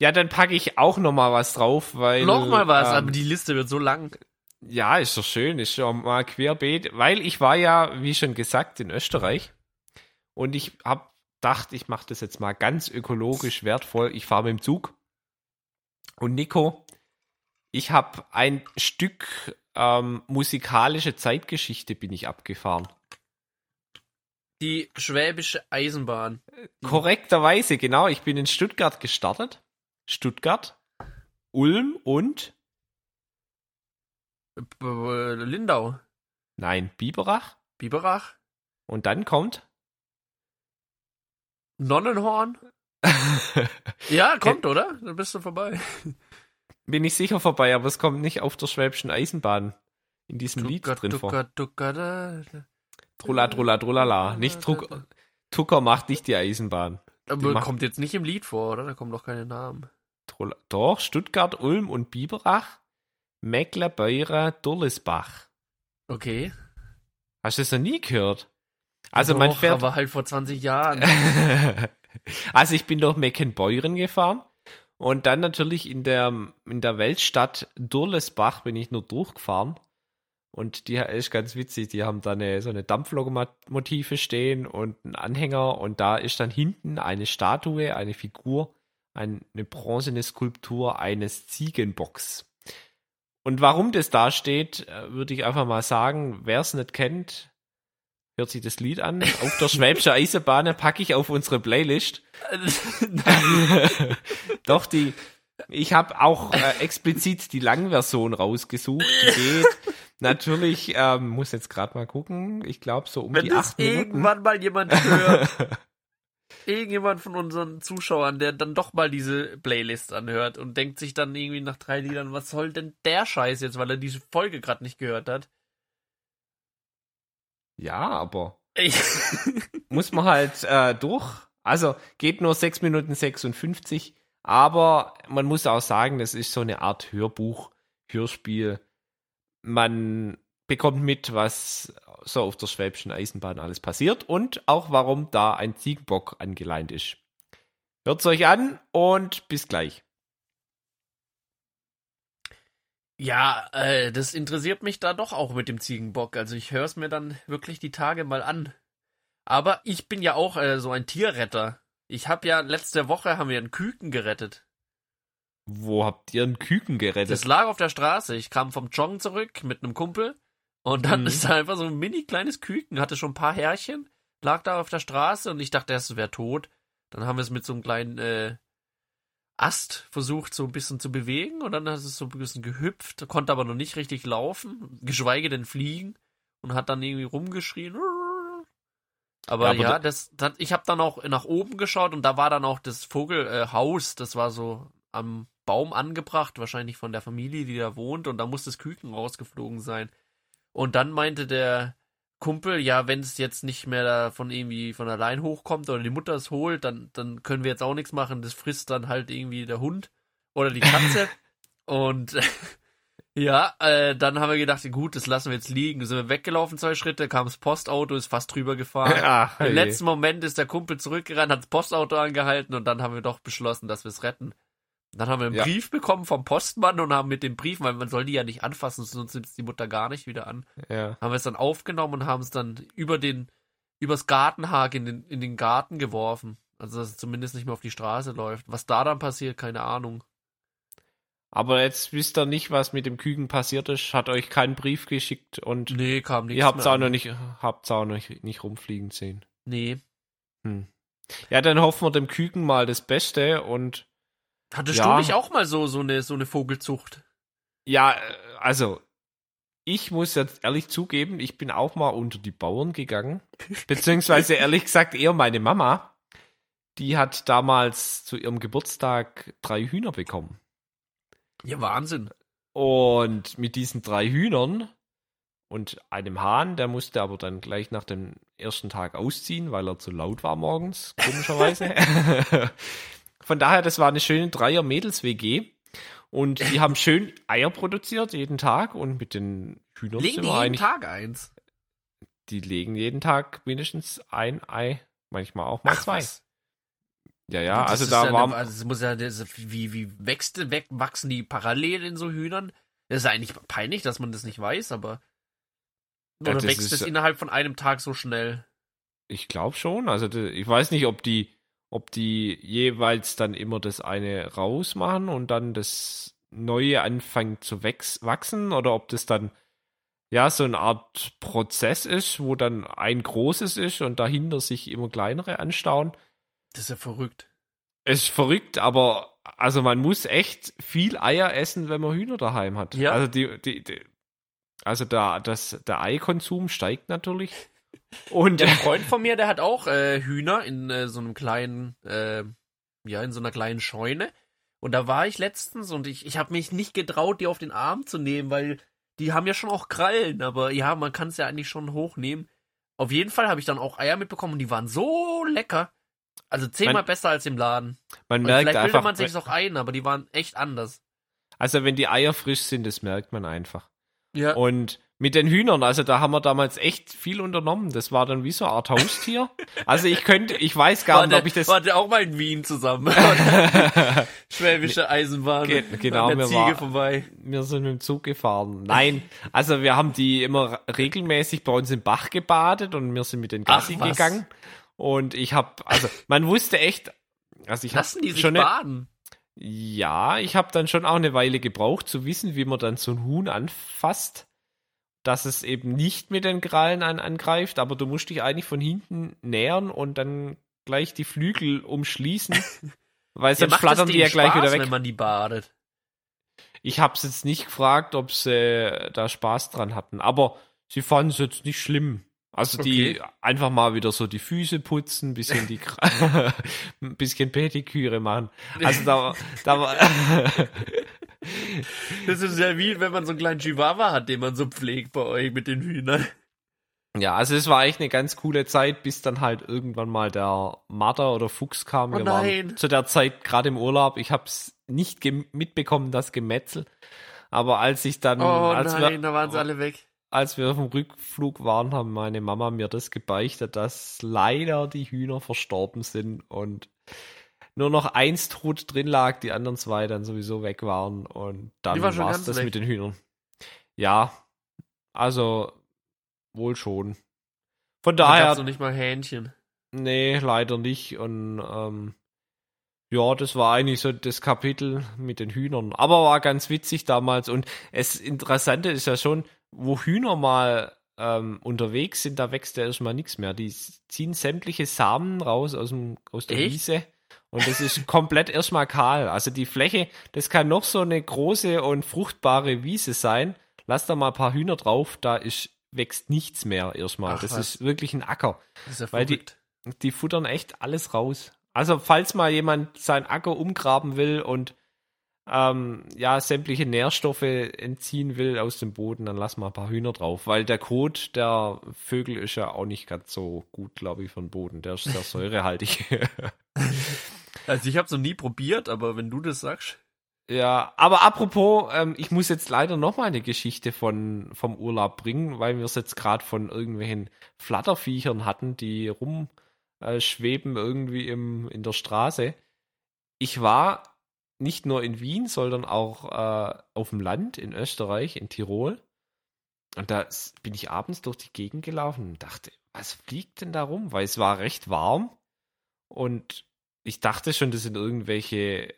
Ja, dann packe ich auch noch mal was drauf, weil Nochmal was, ähm, aber die Liste wird so lang. Ja, ist doch schön, ist schon mal querbeet, weil ich war ja, wie schon gesagt, in Österreich und ich hab gedacht, ich mache das jetzt mal ganz ökologisch wertvoll. Ich fahre mit dem Zug und Nico, ich habe ein Stück ähm, musikalische Zeitgeschichte bin ich abgefahren. Die Schwäbische Eisenbahn. Korrekterweise, genau. Ich bin in Stuttgart gestartet. Stuttgart, Ulm und B Lindau. nein Biberach Biberach. und dann kommt Nonnenhorn. Ja, kommt, oder? Dann bist du vorbei. bin ich sicher vorbei, aber es kommt nicht auf der Schwäbischen Eisenbahn in diesem Lied drin vor. Trulla, trulla, trullala. Nicht Tucker macht nicht die Eisenbahn. Aber kommt jetzt nicht im Lied vor, oder? Da kommen doch keine Namen. Doch, Stuttgart, Ulm und Biberach, Meckler, Beure, Durlesbach. Okay. Hast du das noch nie gehört? Also Doch, man fährt. aber halt vor 20 Jahren. also ich bin durch Meckenbeuren gefahren und dann natürlich in der, in der Weltstadt Durlesbach bin ich nur durchgefahren. Und die ist ganz witzig. Die haben da eine, so eine Dampflokomotive stehen und einen Anhänger. Und da ist dann hinten eine Statue, eine Figur, eine bronzene Skulptur eines Ziegenbocks. Und warum das da steht, äh, würde ich einfach mal sagen, wer es nicht kennt, hört sich das Lied an. Auf der Schwäbische Eisenbahn packe ich auf unsere Playlist. Doch, die, ich habe auch äh, explizit die Langversion rausgesucht. Die geht natürlich, ähm, muss jetzt gerade mal gucken, ich glaube so um Wenn die acht Minuten. irgendwann mal jemand hört, irgendjemand von unseren Zuschauern, der dann doch mal diese Playlist anhört und denkt sich dann irgendwie nach drei Liedern, was soll denn der Scheiß jetzt, weil er diese Folge gerade nicht gehört hat. Ja, aber Ich, muss man halt äh, durch. Also geht nur 6 Minuten 56, aber man muss auch sagen, das ist so eine Art Hörbuch, Hörspiel. Man bekommt mit, was so auf der Schwäbischen Eisenbahn alles passiert und auch warum da ein Ziegenbock angeleint ist. Hört's euch an und bis gleich. ja, äh, das interessiert mich da doch auch mit dem Ziegenbock. Also ich höre es mir dann wirklich die Tage mal an. Aber ich bin ja auch äh, so ein Tierretter. Ich habe ja letzte Woche haben wir einen Küken gerettet. Wo habt ihr einen Küken gerettet? Das lag auf der Straße. Ich kam vom Joggen zurück mit einem Kumpel und dann Mhm. ist da einfach so ein mini kleines Küken, hatte schon ein paar Härchen, lag da auf der Straße und ich dachte erst, es wäre tot. Dann haben wir es mit so einem kleinen äh, Ast versucht, so ein bisschen zu bewegen und dann ist es so ein bisschen gehüpft, konnte aber noch nicht richtig laufen, geschweige denn fliegen und hat dann irgendwie rumgeschrien. Aber, Ja, aber ja, da- das, das, ich habe dann auch nach oben geschaut und da war dann auch das Vogelhaus, äh, das war so am Baum angebracht, wahrscheinlich von der Familie, die da wohnt, und da muss das Küken rausgeflogen sein. Und dann meinte der Kumpel, ja, wenn es jetzt nicht mehr davon irgendwie von allein hochkommt oder die Mutter es holt, dann, dann können wir jetzt auch nichts machen. Das frisst dann halt irgendwie der Hund oder die Katze. und ja, äh, dann haben wir gedacht, gut, das lassen wir jetzt liegen. Sind wir weggelaufen, zwei Schritte, kam das Postauto, ist fast drüber gefahren. Ach, Im letzten Moment ist der Kumpel zurückgerannt, hat das Postauto angehalten und dann haben wir doch beschlossen, dass wir es retten. Dann haben wir einen Ja. Brief bekommen vom Postmann und haben mit dem Brief, weil man soll die ja nicht anfassen, sonst nimmt es die Mutter gar nicht wieder an, ja. haben wir es dann aufgenommen und haben es dann über den, übers Gartenhag in den, in den Garten geworfen. Also, dass es zumindest nicht mehr auf die Straße läuft. Was da dann passiert, keine Ahnung. Aber jetzt wisst ihr nicht, was mit dem Küken passiert ist, hat euch keinen Brief geschickt und Nee, kam nichts ihr habt es auch noch nicht, habt's auch noch nicht, nicht rumfliegen sehen. Nee. Hm. Ja, dann hoffen wir dem Küken mal das Beste und Hattest Ja. du nicht auch mal so, so eine, so eine Vogelzucht? ja, äh, also ich muss jetzt ehrlich zugeben, ich bin auch mal unter die Bauern gegangen, beziehungsweise ehrlich gesagt eher meine Mama. Die hat damals zu ihrem Geburtstag drei Hühner bekommen. Ja, Wahnsinn. Und mit diesen drei Hühnern und einem Hahn, der musste aber dann gleich nach dem ersten Tag ausziehen, weil er zu laut war morgens, komischerweise. Von daher, das war eine schöne Dreier-Mädels-WG. Und die haben schön Eier produziert jeden Tag und mit den Hühnern Legen sind die wir jeden Tag eins? die legen jeden Tag mindestens ein Ei, manchmal auch mal Ach, zwei. was? Ja, ja, Das also da ja war, Eine, also es muss ja, das, wie, wie wächst, weg, wachsen die parallel in so Hühnern? Das ist ja eigentlich peinlich, dass man das nicht weiß, aber. Ja, Oder das wächst es ja- innerhalb von einem Tag so schnell? Ich glaube schon. Also ich weiß nicht, ob die, ob die jeweils dann immer das eine rausmachen und dann das neue anfängt zu wachsen oder ob das dann ja so eine Art Prozess ist, wo dann ein großes ist und dahinter sich immer kleinere anstauen. Das ist ja verrückt. Es ist verrückt, aber also man muss echt viel Eier essen, wenn man Hühner daheim hat. Ja. Also die, die, die also da das der Eikonsum steigt natürlich. Und Der Freund von mir, der hat auch äh, Hühner in äh, so einem kleinen, äh, ja, in so einer kleinen Scheune. Und da war ich letztens und ich, ich habe mich nicht getraut, die auf den Arm zu nehmen, weil die haben ja schon auch Krallen, aber ja, man kann es ja eigentlich schon hochnehmen. Auf jeden Fall habe ich dann auch Eier mitbekommen und die waren so lecker. Also zehnmal Man- besser als im Laden. man Und merkt vielleicht bildet einfach, man sich auch ein, aber die waren echt anders. Also wenn die Eier frisch sind, das merkt man einfach. Ja. Und Mit den Hühnern, also da haben wir damals echt viel unternommen. Das war dann wie so eine Art Haustier. Also ich könnte, ich weiß gar War nicht, der, ob ich das. war der auch mal in Wien zusammen? Schwäbische Eisenbahn. Ge- genau, mir Ziege war- vorbei. Wir sind mit dem Zug gefahren. Nein, also wir haben die immer regelmäßig bei uns im Bach gebadet und wir sind mit den Gassi Ach, was? gegangen. Und ich habe, also man wusste echt, also ich Lassen die sich schon eine, baden? ja, ich habe dann schon auch eine Weile gebraucht zu wissen, wie man dann so ein Huhn anfasst, dass es eben nicht mit den Krallen an, angreift, aber du musst dich eigentlich von hinten nähern und dann gleich die Flügel umschließen, weil Ja, sonst macht flattern die ja gleich Spaß, wieder weg. wenn man die badet. Ich hab's jetzt nicht gefragt, ob sie da Spaß dran hatten, aber sie fanden es jetzt nicht schlimm. Also die Okay. einfach mal wieder so die Füße putzen, bisschen die ein bisschen Pediküre machen. Also da, da war Das ist ja wie, wenn man so einen kleinen Chihuahua hat, den man so pflegt bei euch mit den Hühnern. ja, also es war echt eine ganz coole Zeit, bis dann halt irgendwann mal der Marder oder Fuchs kam. Oh Wir nein. waren zu der Zeit gerade im Urlaub. Ich hab's nicht gem- mitbekommen, das Gemetzel. Aber als ich dann, Oh als nein, wir, da waren sie alle weg. als wir auf dem Rückflug waren, haben meine Mama mir das gebeichtet, dass leider die Hühner verstorben sind und nur noch eins tot drin lag, die anderen zwei dann sowieso weg waren und dann war es das weg. mit den Hühnern. Ja, also wohl schon. Von Da daher, gab's noch nicht mal Hähnchen. nee, leider nicht und ähm, ja, das war eigentlich so das Kapitel mit den Hühnern. Aber war ganz witzig damals. Und es Interessante ist ja schon, wo Hühner mal ähm, unterwegs sind, da wächst ja erstmal nichts mehr. Die ziehen sämtliche Samen raus aus, dem, aus der Echt? Wiese. Und das ist komplett erstmal kahl. Also die Fläche, das kann noch so eine große und fruchtbare Wiese sein. Lass da mal ein paar Hühner drauf, da ist, wächst nichts mehr erstmal. Ach, das was. ist wirklich ein Acker. Das ist ja Weil die-. Die futtern echt alles raus. Also falls mal jemand seinen Acker umgraben will und ähm, ja sämtliche Nährstoffe entziehen will aus dem Boden, dann lass mal ein paar Hühner drauf, weil der Kot der Vögel ist ja auch nicht ganz so gut, glaube ich, von Boden. Der ist sehr säurehaltig. Also ich habe noch nie probiert, aber wenn du das sagst. ja, aber apropos, ähm, ich muss jetzt leider noch mal eine Geschichte von vom Urlaub bringen, weil wir es jetzt gerade von irgendwelchen Flatterviechern hatten, die rumschweben äh, irgendwie im, in der Straße. Ich war nicht nur in Wien, sondern auch äh, auf dem Land in Österreich, in Tirol. Und da bin ich abends durch die Gegend gelaufen und dachte, was fliegt denn da rum? Weil es war recht warm und ich dachte schon, das sind irgendwelche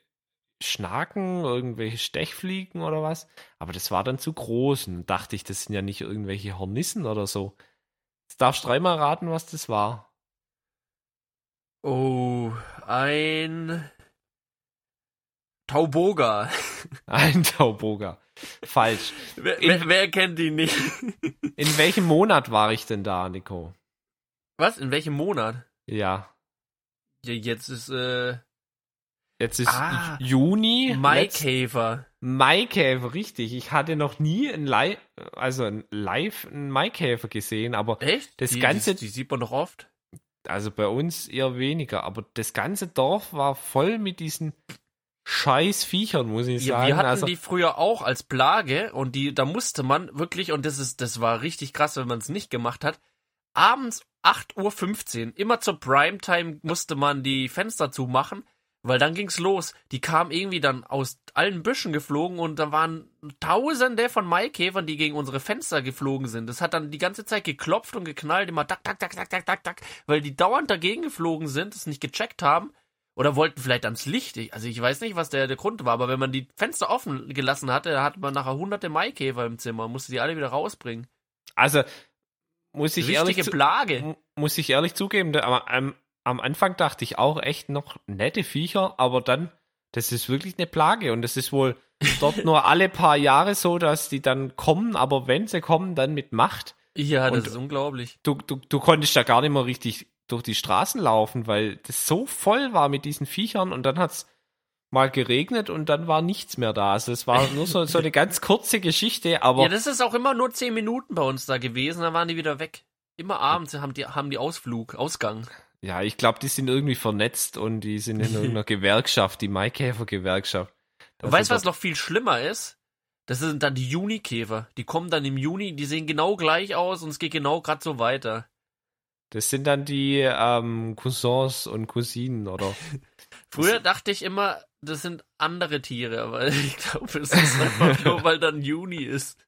Schnaken, irgendwelche Stechfliegen oder was. Aber das war dann zu groß und dachte ich, das sind ja nicht irgendwelche Hornissen oder so. Jetzt darfst du dreimal raten, was das war. Oh, ein Tauboga. Ein Tauboga. Falsch. Wer, In- wer, wer kennt ihn nicht? In welchem Monat war ich denn da, Nico? Was? In welchem Monat? Ja. Ja, jetzt ist äh, Jetzt ist Ah, Juni. Maikäfer. Maikäfer, richtig. Ich hatte noch nie ein Live, also ein Live einen Maikäfer gesehen, aber Echt? Das die, Ganze- Die, die sieht man doch oft. also bei uns eher weniger. Aber das ganze Dorf war voll mit diesen scheiß Viechern, muss ich Ja, sagen. wir hatten also, die früher auch als Plage und die, da musste man wirklich, und das ist, das war richtig krass, wenn man es nicht gemacht hat, abends 8.15 Uhr, immer zur Primetime musste man die Fenster zumachen, weil dann ging's los. Die kamen irgendwie dann aus allen Büschen geflogen und da waren tausende von Maikäfern, die gegen unsere Fenster geflogen sind. Das hat dann die ganze Zeit geklopft und geknallt, immer tak, tak, tak, tak, tak, tak, tak, weil die dauernd dagegen geflogen sind, es nicht gecheckt haben oder wollten vielleicht ans Licht. Ich- Also ich weiß nicht, was der, der Grund war, aber wenn man die Fenster offen gelassen hatte, hatte man nachher hunderte Maikäfer im Zimmer, musste die alle wieder rausbringen. also muss ich ehrlich Plage. muss ich ehrlich zugeben, da, am, am, am Anfang dachte ich auch echt noch nette Viecher, aber dann, das ist wirklich eine Plage und das ist wohl dort nur alle paar Jahre so, dass die dann kommen, aber wenn sie kommen, dann mit Macht. Ja, das Und- ist unglaublich. Du, du, du konntest da gar nicht mehr richtig durch die Straßen laufen, weil das so voll war mit diesen Viechern und dann hat's mal geregnet und dann war nichts mehr da. Also es war nur so, so eine ganz kurze Geschichte, aber Ja, das ist auch immer nur zehn Minuten bei uns da gewesen, dann waren die wieder weg. Immer abends haben die, haben die Ausflug, Ausgang. Ja, ich glaube, die sind irgendwie vernetzt und die sind in irgendeiner Gewerkschaft, die Maikäfer-Gewerkschaft. Und weißt du, was noch viel schlimmer ist? Das sind dann die Junikäfer. Die kommen dann im Juni, die sehen genau gleich aus und es geht genau gerade so weiter. Das sind dann die ähm, Cousins und Cousinen, oder? Früher dachte ich immer, das sind andere Tiere, aber ich glaube, es ist einfach nur, weil dann Juni ist.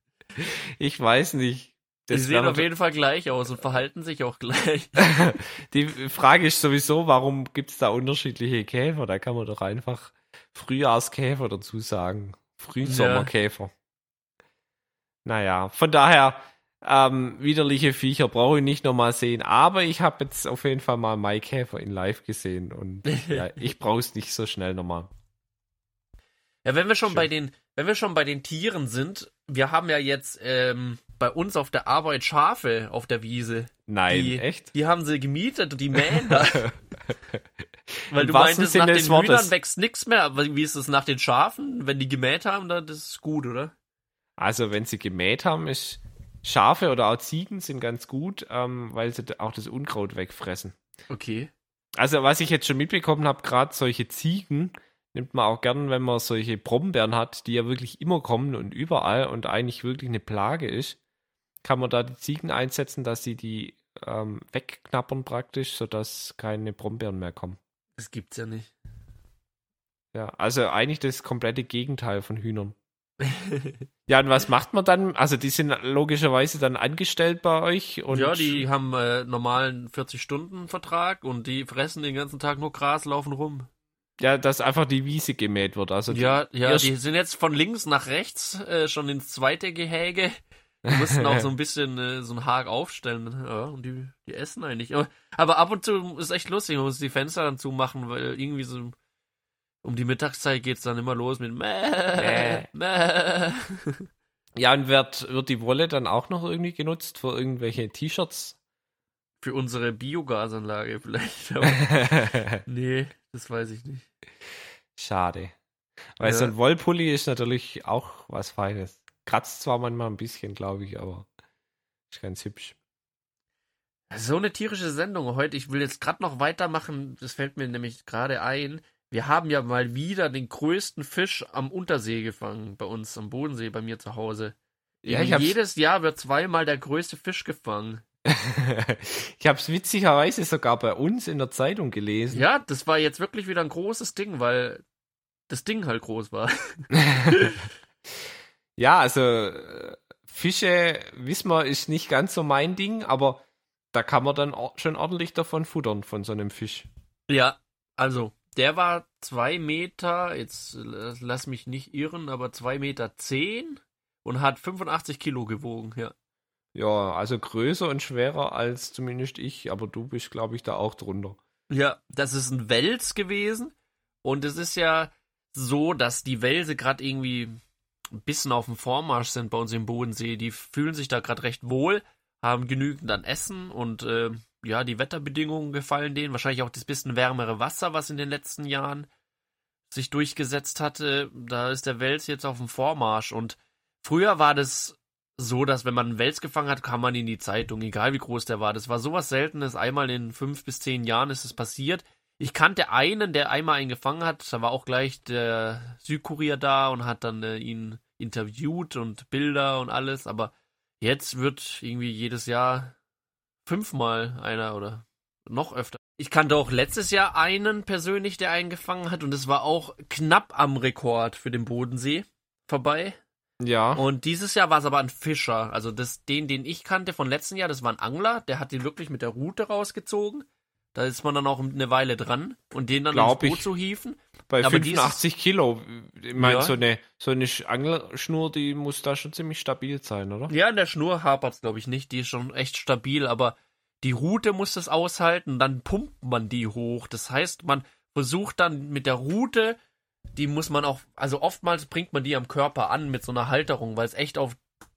Ich weiß nicht. Die sehen auf jeden Fall gleich aus und verhalten sich auch gleich. Die Frage ist sowieso, warum gibt es da unterschiedliche Käfer? Da kann man doch einfach Frühjahrskäfer dazu sagen. Frühsommerkäfer. Naja, von daher, ähm, widerliche Viecher brauche ich nicht nochmal sehen, aber ich habe jetzt auf jeden Fall mal Maikäfer in live gesehen und ja, ich brauche es nicht so schnell nochmal. Ja, wenn wir schon Schön. bei den, wenn wir schon bei den Tieren sind, wir haben ja jetzt ähm, bei uns auf der Arbeit Schafe auf der Wiese. Nein, Die- echt? Die haben sie gemietet und die mähen da. Weil du meintest, nach den Wortes. Hühnern wächst nichts mehr. Aber wie ist es nach den Schafen? Wenn die gemäht haben, dann das ist gut, oder? Also, wenn sie gemäht haben, ist Schafe oder auch Ziegen sind ganz gut, ähm, weil sie auch das Unkraut wegfressen. Okay. Also, was ich jetzt schon mitbekommen habe, gerade solche Ziegen nimmt man auch gern, wenn man solche Brombeeren hat, die ja wirklich immer kommen und überall und eigentlich wirklich eine Plage ist, kann man da die Ziegen einsetzen, dass sie die ähm, wegknappern praktisch, sodass keine Brombeeren mehr kommen. Das gibt's ja nicht. Ja, also eigentlich das komplette Gegenteil von Hühnern. Ja, und was macht man dann? Also die sind logischerweise dann angestellt bei euch und ja, die haben äh, normalen 40-Stunden-Vertrag und die fressen den ganzen Tag nur Gras, laufen rum. Ja, dass einfach die Wiese gemäht wird. Also Ja, ja, die sind jetzt von links nach rechts äh, schon ins zweite Gehäge. Die mussten auch so ein bisschen äh, so einen Hag aufstellen. Ja, und die, die essen eigentlich. Aber, aber ab und zu ist echt lustig, man muss die Fenster dann zumachen, weil irgendwie so um die Mittagszeit geht's dann immer los mit Mäh, Mäh. ja, und wird, wird die Wolle dann auch noch irgendwie genutzt für irgendwelche T-Shirts? Für unsere Biogasanlage vielleicht. Aber nee, das weiß ich nicht. Schade. Weil Ja. so ein Wollpulli ist natürlich auch was Feines. Kratzt zwar manchmal ein bisschen, glaube ich, aber ist ganz hübsch. So eine tierische Sendung heute. Ich will jetzt gerade noch weitermachen. Das fällt mir nämlich gerade ein. Wir haben ja mal wieder den größten Fisch am Untersee gefangen. Bei uns am Bodensee, bei mir zu Hause. Ja, ich Jedes Jahr wird zweimal der größte Fisch gefangen. ich habe es witzigerweise sogar bei uns in der Zeitung gelesen. Ja, das war jetzt wirklich wieder ein großes Ding, weil das Ding halt groß war. ja, also äh, Fische, wissen wir, ist nicht ganz so mein Ding, aber da kann man dann schon ordentlich davon futtern, von so einem Fisch. Ja, also, der war zwei Meter, jetzt äh, lass mich nicht irren, aber zwei Meter zehn und hat 85 Kilo gewogen, ja. Ja, also größer und schwerer als zumindest ich, aber du bist, glaube ich, da auch drunter. Ja, das ist ein Wels gewesen. Und es ist ja so, dass die Welse gerade irgendwie ein bisschen auf dem Vormarsch sind bei uns im Bodensee. Die fühlen sich da gerade recht wohl, haben genügend an Essen und äh, ja, die Wetterbedingungen gefallen denen. Wahrscheinlich auch das bisschen wärmere Wasser, was in den letzten Jahren sich durchgesetzt hatte. Da ist der Wels jetzt auf dem Vormarsch. Und früher war das so, dass wenn man einen Wels gefangen hat, kam man in die Zeitung, egal wie groß der war. Das war sowas Seltenes. Einmal in fünf bis zehn Jahren ist es passiert. Ich kannte einen, der einmal einen gefangen hat. Da war auch gleich der Südkurier da und hat dann äh, ihn interviewt und Bilder und alles. Aber jetzt wird irgendwie jedes Jahr fünfmal einer oder noch öfter. Ich kannte auch letztes Jahr einen persönlich, der einen gefangen hat und es war auch knapp am Rekord für den Bodensee vorbei. Ja. Und dieses Jahr war es aber ein Fischer. Also das, den, den ich kannte von letzten Jahr, das war ein Angler, der hat den wirklich mit der Rute rausgezogen. Da ist man dann auch eine Weile dran und den dann Glaub ins Boot ich. zu hieven. Bei Aber 85 Kilo. Ich meine, Ja. so eine, so eine Sch- Angelschnur, die muss da schon ziemlich stabil sein, oder? Ja, in der Schnur hapert's glaube ich nicht. Die ist schon echt stabil, aber die Rute muss das aushalten. Dann pumpt man die hoch. Das heißt, man versucht dann mit der Rute, die muss man auch, also oftmals bringt man die am Körper an mit so einer Halterung, weil es echt auf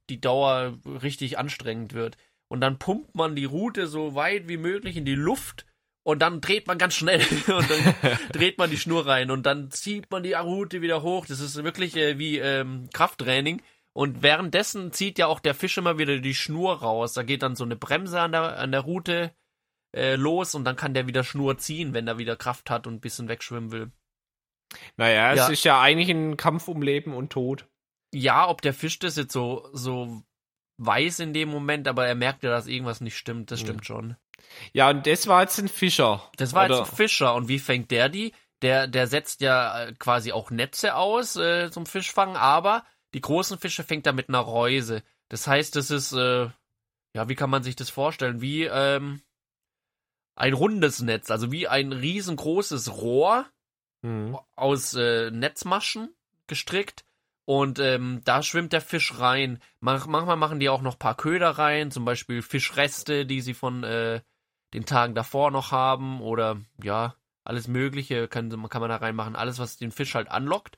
die Dauer richtig anstrengend wird. Und dann pumpt man die Rute so weit wie möglich in die Luft und dann dreht man ganz schnell und dann dreht man die Schnur rein und dann zieht man die Rute wieder hoch. Das ist wirklich äh, wie ähm, Krafttraining. Und währenddessen zieht ja auch der Fisch immer wieder die Schnur raus. Da geht dann so eine Bremse an der, an der Rute äh, los und dann kann der wieder Schnur ziehen, wenn er wieder Kraft hat und ein bisschen wegschwimmen will. Naja, es Ja. ist ja eigentlich ein Kampf um Leben und Tod. ja, ob der Fisch das jetzt so, so weiß in dem Moment, aber er merkt ja, dass irgendwas nicht stimmt. Das stimmt schon. Ja, und das war jetzt ein Fischer. Das war Oder- jetzt ein Fischer. Und wie fängt der die? Der, der setzt ja äh, quasi auch Netze aus äh, zum Fischfangen, aber die großen Fische fängt er mit einer Reuse. Das heißt, das ist, äh, ja, wie kann man sich das vorstellen? Wie ähm, ein rundes Netz, also wie ein riesengroßes Rohr Mhm. aus äh, Netzmaschen gestrickt. Und ähm, da schwimmt der Fisch rein. Mach, manchmal machen die auch noch ein paar Köder rein, zum Beispiel Fischreste, die sie von äh, den Tagen davor noch haben. Oder ja, alles Mögliche kann, kann man da reinmachen. Alles, was den Fisch halt anlockt.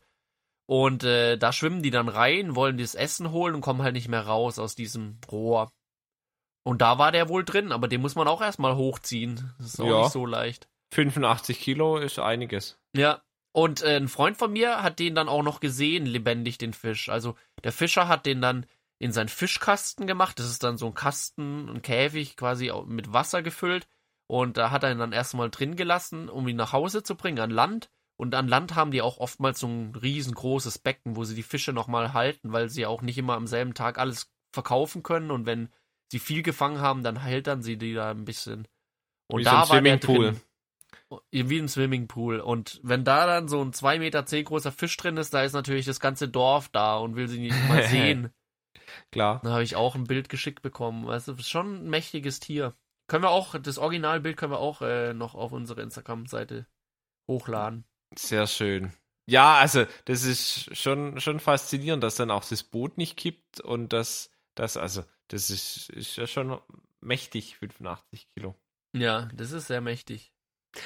Und äh, da schwimmen die dann rein, wollen das Essen holen und kommen halt nicht mehr raus aus diesem Rohr. Und da war der wohl drin, aber den muss man auch erstmal hochziehen. Das ist auch Ja. nicht so leicht. 85 Kilo ist einiges. Ja. Und äh, ein Freund von mir hat den dann auch noch gesehen, lebendig, den Fisch. Also der Fischer hat den dann in seinen Fischkasten gemacht. Das ist dann so ein Kasten, ein Käfig quasi mit Wasser gefüllt. Und da hat er ihn dann erstmal drin gelassen, um ihn nach Hause zu bringen, an Land. Und an Land haben die auch oftmals so ein riesengroßes Becken, wo sie die Fische nochmal halten, weil sie auch nicht immer am selben Tag alles verkaufen können. Und wenn sie viel gefangen haben, dann hält sie die da ein bisschen. Und Wie so da ein war der Swimmingpool. drin. Wie ein Swimmingpool. Und wenn da dann so ein 2,10 Meter zehn großer Fisch drin ist, da ist natürlich das ganze Dorf da und will sie nicht mal sehen. Klar. Da habe ich auch ein Bild geschickt bekommen. Also, ist schon ein mächtiges Tier. Können wir auch, das Originalbild können wir auch äh, noch auf unsere Instagram-Seite hochladen. Sehr schön. Ja, also das ist schon, schon faszinierend, dass dann auch das Boot nicht kippt und das, das also, das ist, ist ja schon mächtig, 85 Kilo. Ja, das ist sehr mächtig.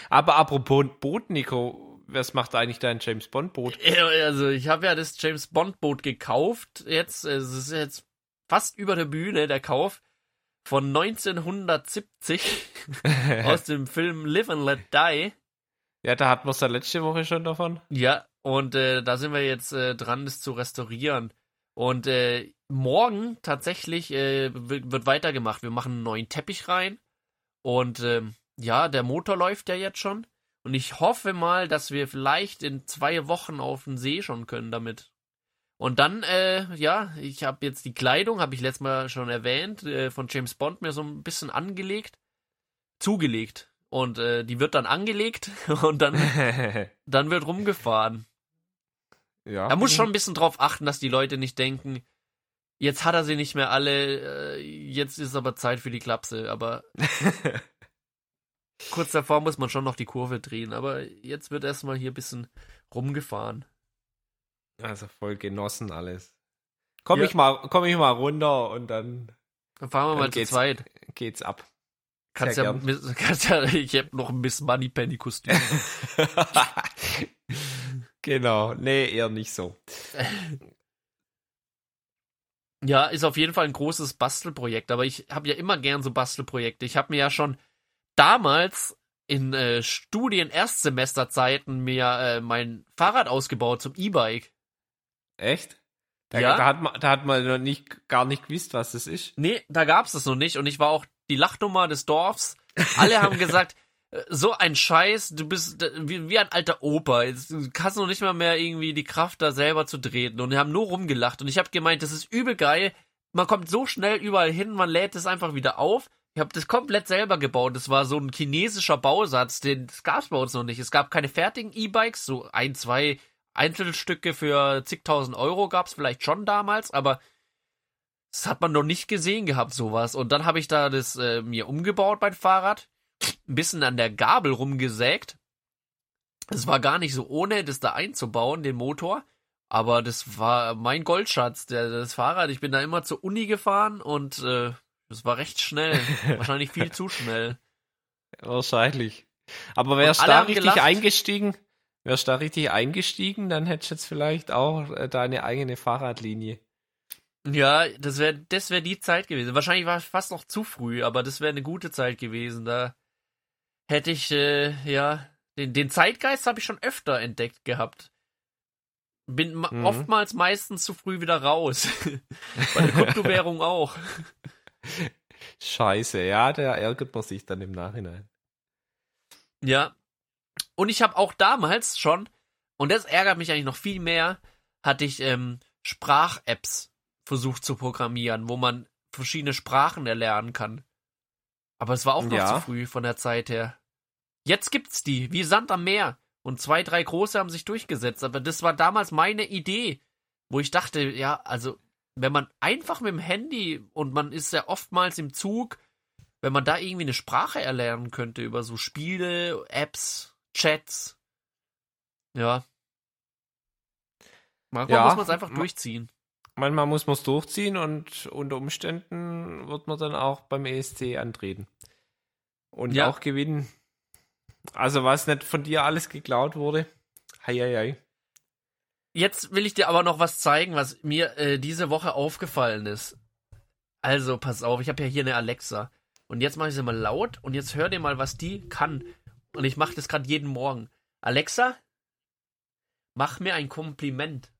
Aber apropos Boot, Nico, was macht eigentlich dein James Bond Boot? Ja, Also, ich habe ja das James Bond Boot gekauft. Jetzt, äh, es ist jetzt fast über der Bühne, der Kauf. Von 1970 aus dem Film Live and Let Die. ja, da hatten wir es ja letzte Woche schon davon. Ja, und äh, da sind wir jetzt äh, dran, das zu restaurieren. Und äh, morgen tatsächlich äh, wird, wird weitergemacht. Wir machen einen neuen Teppich rein. Und ähm, ja, der Motor läuft ja jetzt schon. Und ich hoffe mal, dass wir vielleicht in zwei Wochen auf den See schon können damit. Und dann, äh, ja, ich habe jetzt die Kleidung, habe ich letztes Mal schon erwähnt, äh, von James Bond mir so ein bisschen angelegt, zugelegt. Und äh, die wird dann angelegt und dann, dann wird rumgefahren. ja. Er muss schon ein bisschen drauf achten, dass die Leute nicht denken, jetzt hat er sie nicht mehr alle, äh, jetzt ist aber Zeit für die Klapse. Aber kurz davor muss man schon noch die Kurve drehen. Aber jetzt wird erstmal hier ein bisschen rumgefahren. Also voll genossen alles. Komm Ja. ich mal, komm ich mal runter und dann Dann fahren wir Dann mal zu zweit. geht's ab. Kannst Sehr ja, gern. Kannst ja, ich hab noch ein Miss Moneypenny Kostüm. genau, nee, eher nicht so. Ja, ist auf jeden Fall ein großes Bastelprojekt, aber ich habe ja immer gern so Bastelprojekte. Ich habe mir ja schon damals in äh, Studien-Erstsemesterzeiten mir äh, mein Fahrrad ausgebaut zum E-Bike. Echt? Da, Ja. da, hat man, da hat man noch nicht, gar nicht gewusst, was das ist. Nee, da gab's das noch nicht und ich war auch die Lachnummer des Dorfs. Alle haben gesagt, äh, so ein Scheiß, du bist wie, wie ein alter Opa. Jetzt hast du noch nicht mal mehr irgendwie die Kraft, da selber zu treten. Und die haben nur rumgelacht. Und ich habe gemeint, das ist übel geil. Man kommt so schnell überall hin, man lädt es einfach wieder auf. Ich habe das komplett selber gebaut. Das war so ein chinesischer Bausatz, den das gab's bei uns noch nicht. Es gab keine fertigen E-Bikes, so ein, zwei Einzelstücke für zigtausend Euro gab's vielleicht schon damals, aber das hat man noch nicht gesehen gehabt, sowas. Und dann habe ich da das äh, mir umgebaut, mein Fahrrad. Ein bisschen an der Gabel rumgesägt. Es war gar nicht so ohne, das da einzubauen, den Motor. Aber das war mein Goldschatz, der, das Fahrrad. Ich bin da immer zur Uni gefahren und äh, das war recht schnell. Wahrscheinlich viel zu schnell. Wahrscheinlich. Aber wärst alle da richtig gelacht. eingestiegen, wärst da richtig eingestiegen, dann hättest du jetzt vielleicht auch äh, deine eigene Fahrradlinie. Ja, das wäre das wär die Zeit gewesen. Wahrscheinlich war es fast noch zu früh, aber das wäre eine gute Zeit gewesen. Da hätte ich, äh, ja, den, den Zeitgeist habe ich schon öfter entdeckt gehabt. Bin Mhm. oftmals meistens zu früh wieder raus. Bei der Kryptowährung auch. Scheiße, ja, da ärgert man sich dann im Nachhinein. Ja. Und ich habe auch damals schon, und das ärgert mich eigentlich noch viel mehr, hatte ich ähm, Sprach-Apps versucht zu programmieren, wo man verschiedene Sprachen erlernen kann. Aber es war auch noch Ja. zu früh von der Zeit her. Jetzt gibt's die, wie Sand am Meer. Und zwei, drei große haben sich durchgesetzt. Aber das war damals meine Idee, wo ich dachte, ja, also, wenn man einfach mit dem Handy und man ist ja oftmals im Zug, wenn man da irgendwie eine Sprache erlernen könnte über so Spiele, Apps, Chats. Ja. Manchmal Ja, muss man es einfach durchziehen. Manchmal muss man es durchziehen und unter Umständen wird man dann auch beim ESC antreten. Und Ja. auch gewinnen. Also was nicht von dir alles geklaut wurde. Hei, hei, hei. Jetzt will ich dir aber noch was zeigen, was mir äh, diese Woche aufgefallen ist. Also, pass auf, ich habe ja hier eine Alexa. Und jetzt mache ich sie mal laut und jetzt hör dir mal, was die kann. Und ich mache das gerade jeden Morgen. Alexa, mach mir ein Kompliment.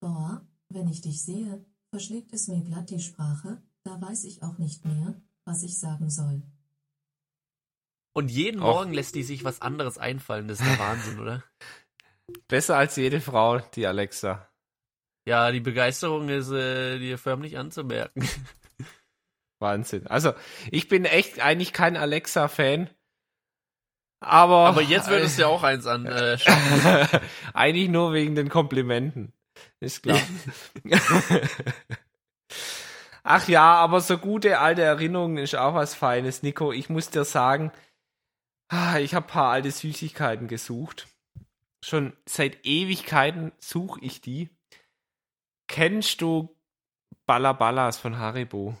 Boah, wenn ich dich sehe, verschlägt es mir glatt die Sprache, da weiß ich auch nicht mehr, was ich sagen soll. Und jeden Och. Morgen lässt die sich was anderes einfallen. Das ist der Wahnsinn, oder? Besser als jede Frau, die Alexa. Ja, die Begeisterung ist äh, dir förmlich anzumerken. Wahnsinn. Also, ich bin echt eigentlich kein Alexa-Fan. Aber, Aber jetzt würdest du ja auch eins an. Äh, eigentlich nur wegen den Komplimenten. Ist klar. Ach ja, aber so gute alte Erinnerungen ist auch was Feines, Nico. Ich muss dir sagen, ah, ich habe paar alte Süßigkeiten gesucht. Schon seit Ewigkeiten suche ich die. Kennst du Ballaballas von Haribo?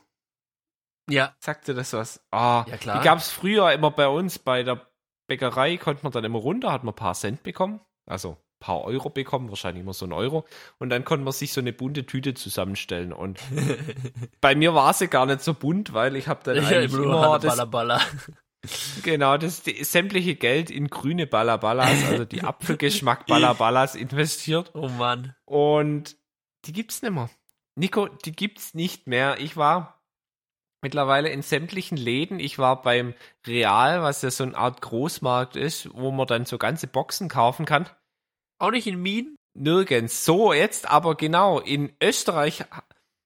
ja, Sagt dir das was? Ah, Ja, klar. Die gab es früher immer bei uns bei der Bäckerei, konnte man dann immer runter, hat man ein paar Cent bekommen. Also ein paar Euro bekommen, wahrscheinlich immer so ein Euro. Und dann konnte man sich so eine bunte Tüte zusammenstellen. Und bei mir war sie gar nicht so bunt, weil ich habe dann eigentlich immer das. Genau, das die, sämtliche Geld in grüne Ballaballas, also die Apfelgeschmack Ballaballas investiert. Oh Mann. Und die gibt's nicht mehr. Nico, die gibt's nicht mehr. Ich war mittlerweile in sämtlichen Läden. Ich war beim Real, was ja so eine Art Großmarkt ist, wo man dann so ganze Boxen kaufen kann. Auch nicht in Mien? Nirgends. So, jetzt aber genau. In Österreich,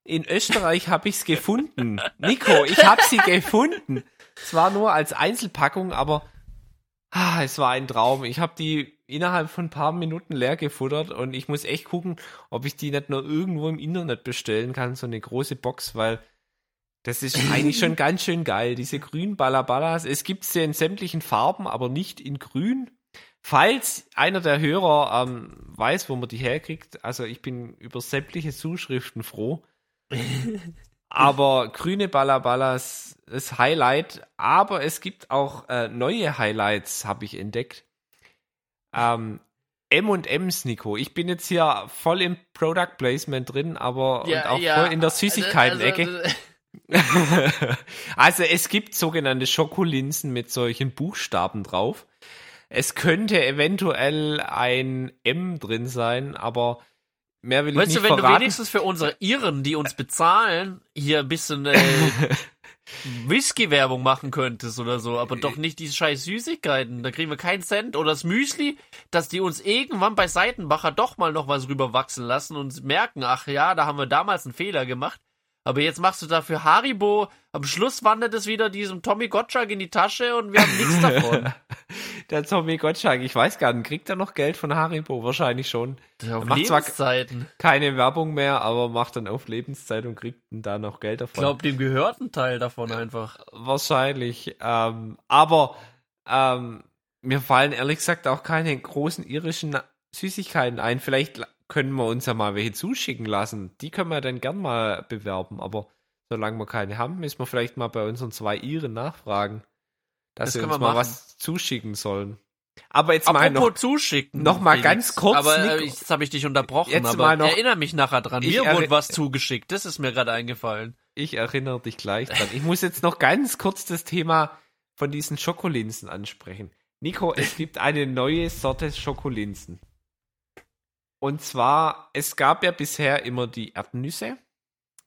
in Österreich habe ich's gefunden. Nico, ich habe sie gefunden. Zwar nur als Einzelpackung, aber ah, es war ein Traum. Ich habe die innerhalb von ein paar Minuten leer gefuttert und ich muss echt gucken, ob ich die nicht nur irgendwo im Internet bestellen kann, so eine große Box, weil das ist eigentlich schon ganz schön geil. Diese grünen Ballaballas, es gibt sie in sämtlichen Farben, aber nicht in grün. Falls einer der Hörer ähm, weiß, wo man die herkriegt, also ich bin über sämtliche Zuschriften froh. Aber grüne Ballaballas ist Highlight, aber es gibt auch äh, neue Highlights, habe ich entdeckt. Ähm, M&M's, Nico. Ich bin jetzt hier voll im Product Placement drin, aber und auch voll in der Süßigkeiten-Ecke. Also, also es gibt sogenannte Schokolinsen mit solchen Buchstaben drauf. Es könnte eventuell ein M drin sein, aber mehr will ich Weißt nicht du, wenn du wenigstens für unsere Iren, die uns bezahlen, hier ein bisschen äh, Whisky-Werbung machen könntest oder so, aber doch nicht diese scheiß Süßigkeiten. Da kriegen wir keinen Cent. Oder das Müsli, dass die uns irgendwann bei Seitenbacher doch mal noch was rüberwachsen lassen und merken, ach ja, da haben wir damals einen Fehler gemacht. Aber jetzt machst du dafür Haribo. Am Schluss wandert es wieder diesem Tommy Gottschalk in die Tasche und wir haben nichts davon. Der Tommy Gottschalk, ich weiß gar nicht, kriegt er noch Geld von Haribo? Wahrscheinlich schon. Auf macht zwar- Lebenszeiten. Keine Werbung mehr, aber macht dann auf Lebenszeit und kriegt dann da noch Geld Ich davon. glaube, dem gehört ein Teil davon einfach. Wahrscheinlich. Ähm, aber ähm, mir fallen ehrlich gesagt auch keine großen irischen Süßigkeiten ein. Vielleicht können wir uns ja mal welche zuschicken lassen. Die können wir dann gern mal bewerben. Aber solange wir keine haben, müssen wir vielleicht mal bei unseren zwei Iren nachfragen, dass Das sie uns wir mal machen. was zuschicken sollen. Aber jetzt mal Apropos noch. zuschicken. noch mal Felix. ganz kurz, Aber äh, Nico. jetzt habe ich dich unterbrochen. Jetzt aber mal noch- erinnere mich nachher dran. Ich Mir wurde was zugeschickt. Das ist mir gerade eingefallen. Ich erinnere dich gleich dran. Ich muss jetzt noch ganz kurz das Thema von diesen Schokolinsen ansprechen. Nico, es gibt eine neue Sorte Schokolinsen. Und zwar, es gab ja bisher immer die Erdnüsse.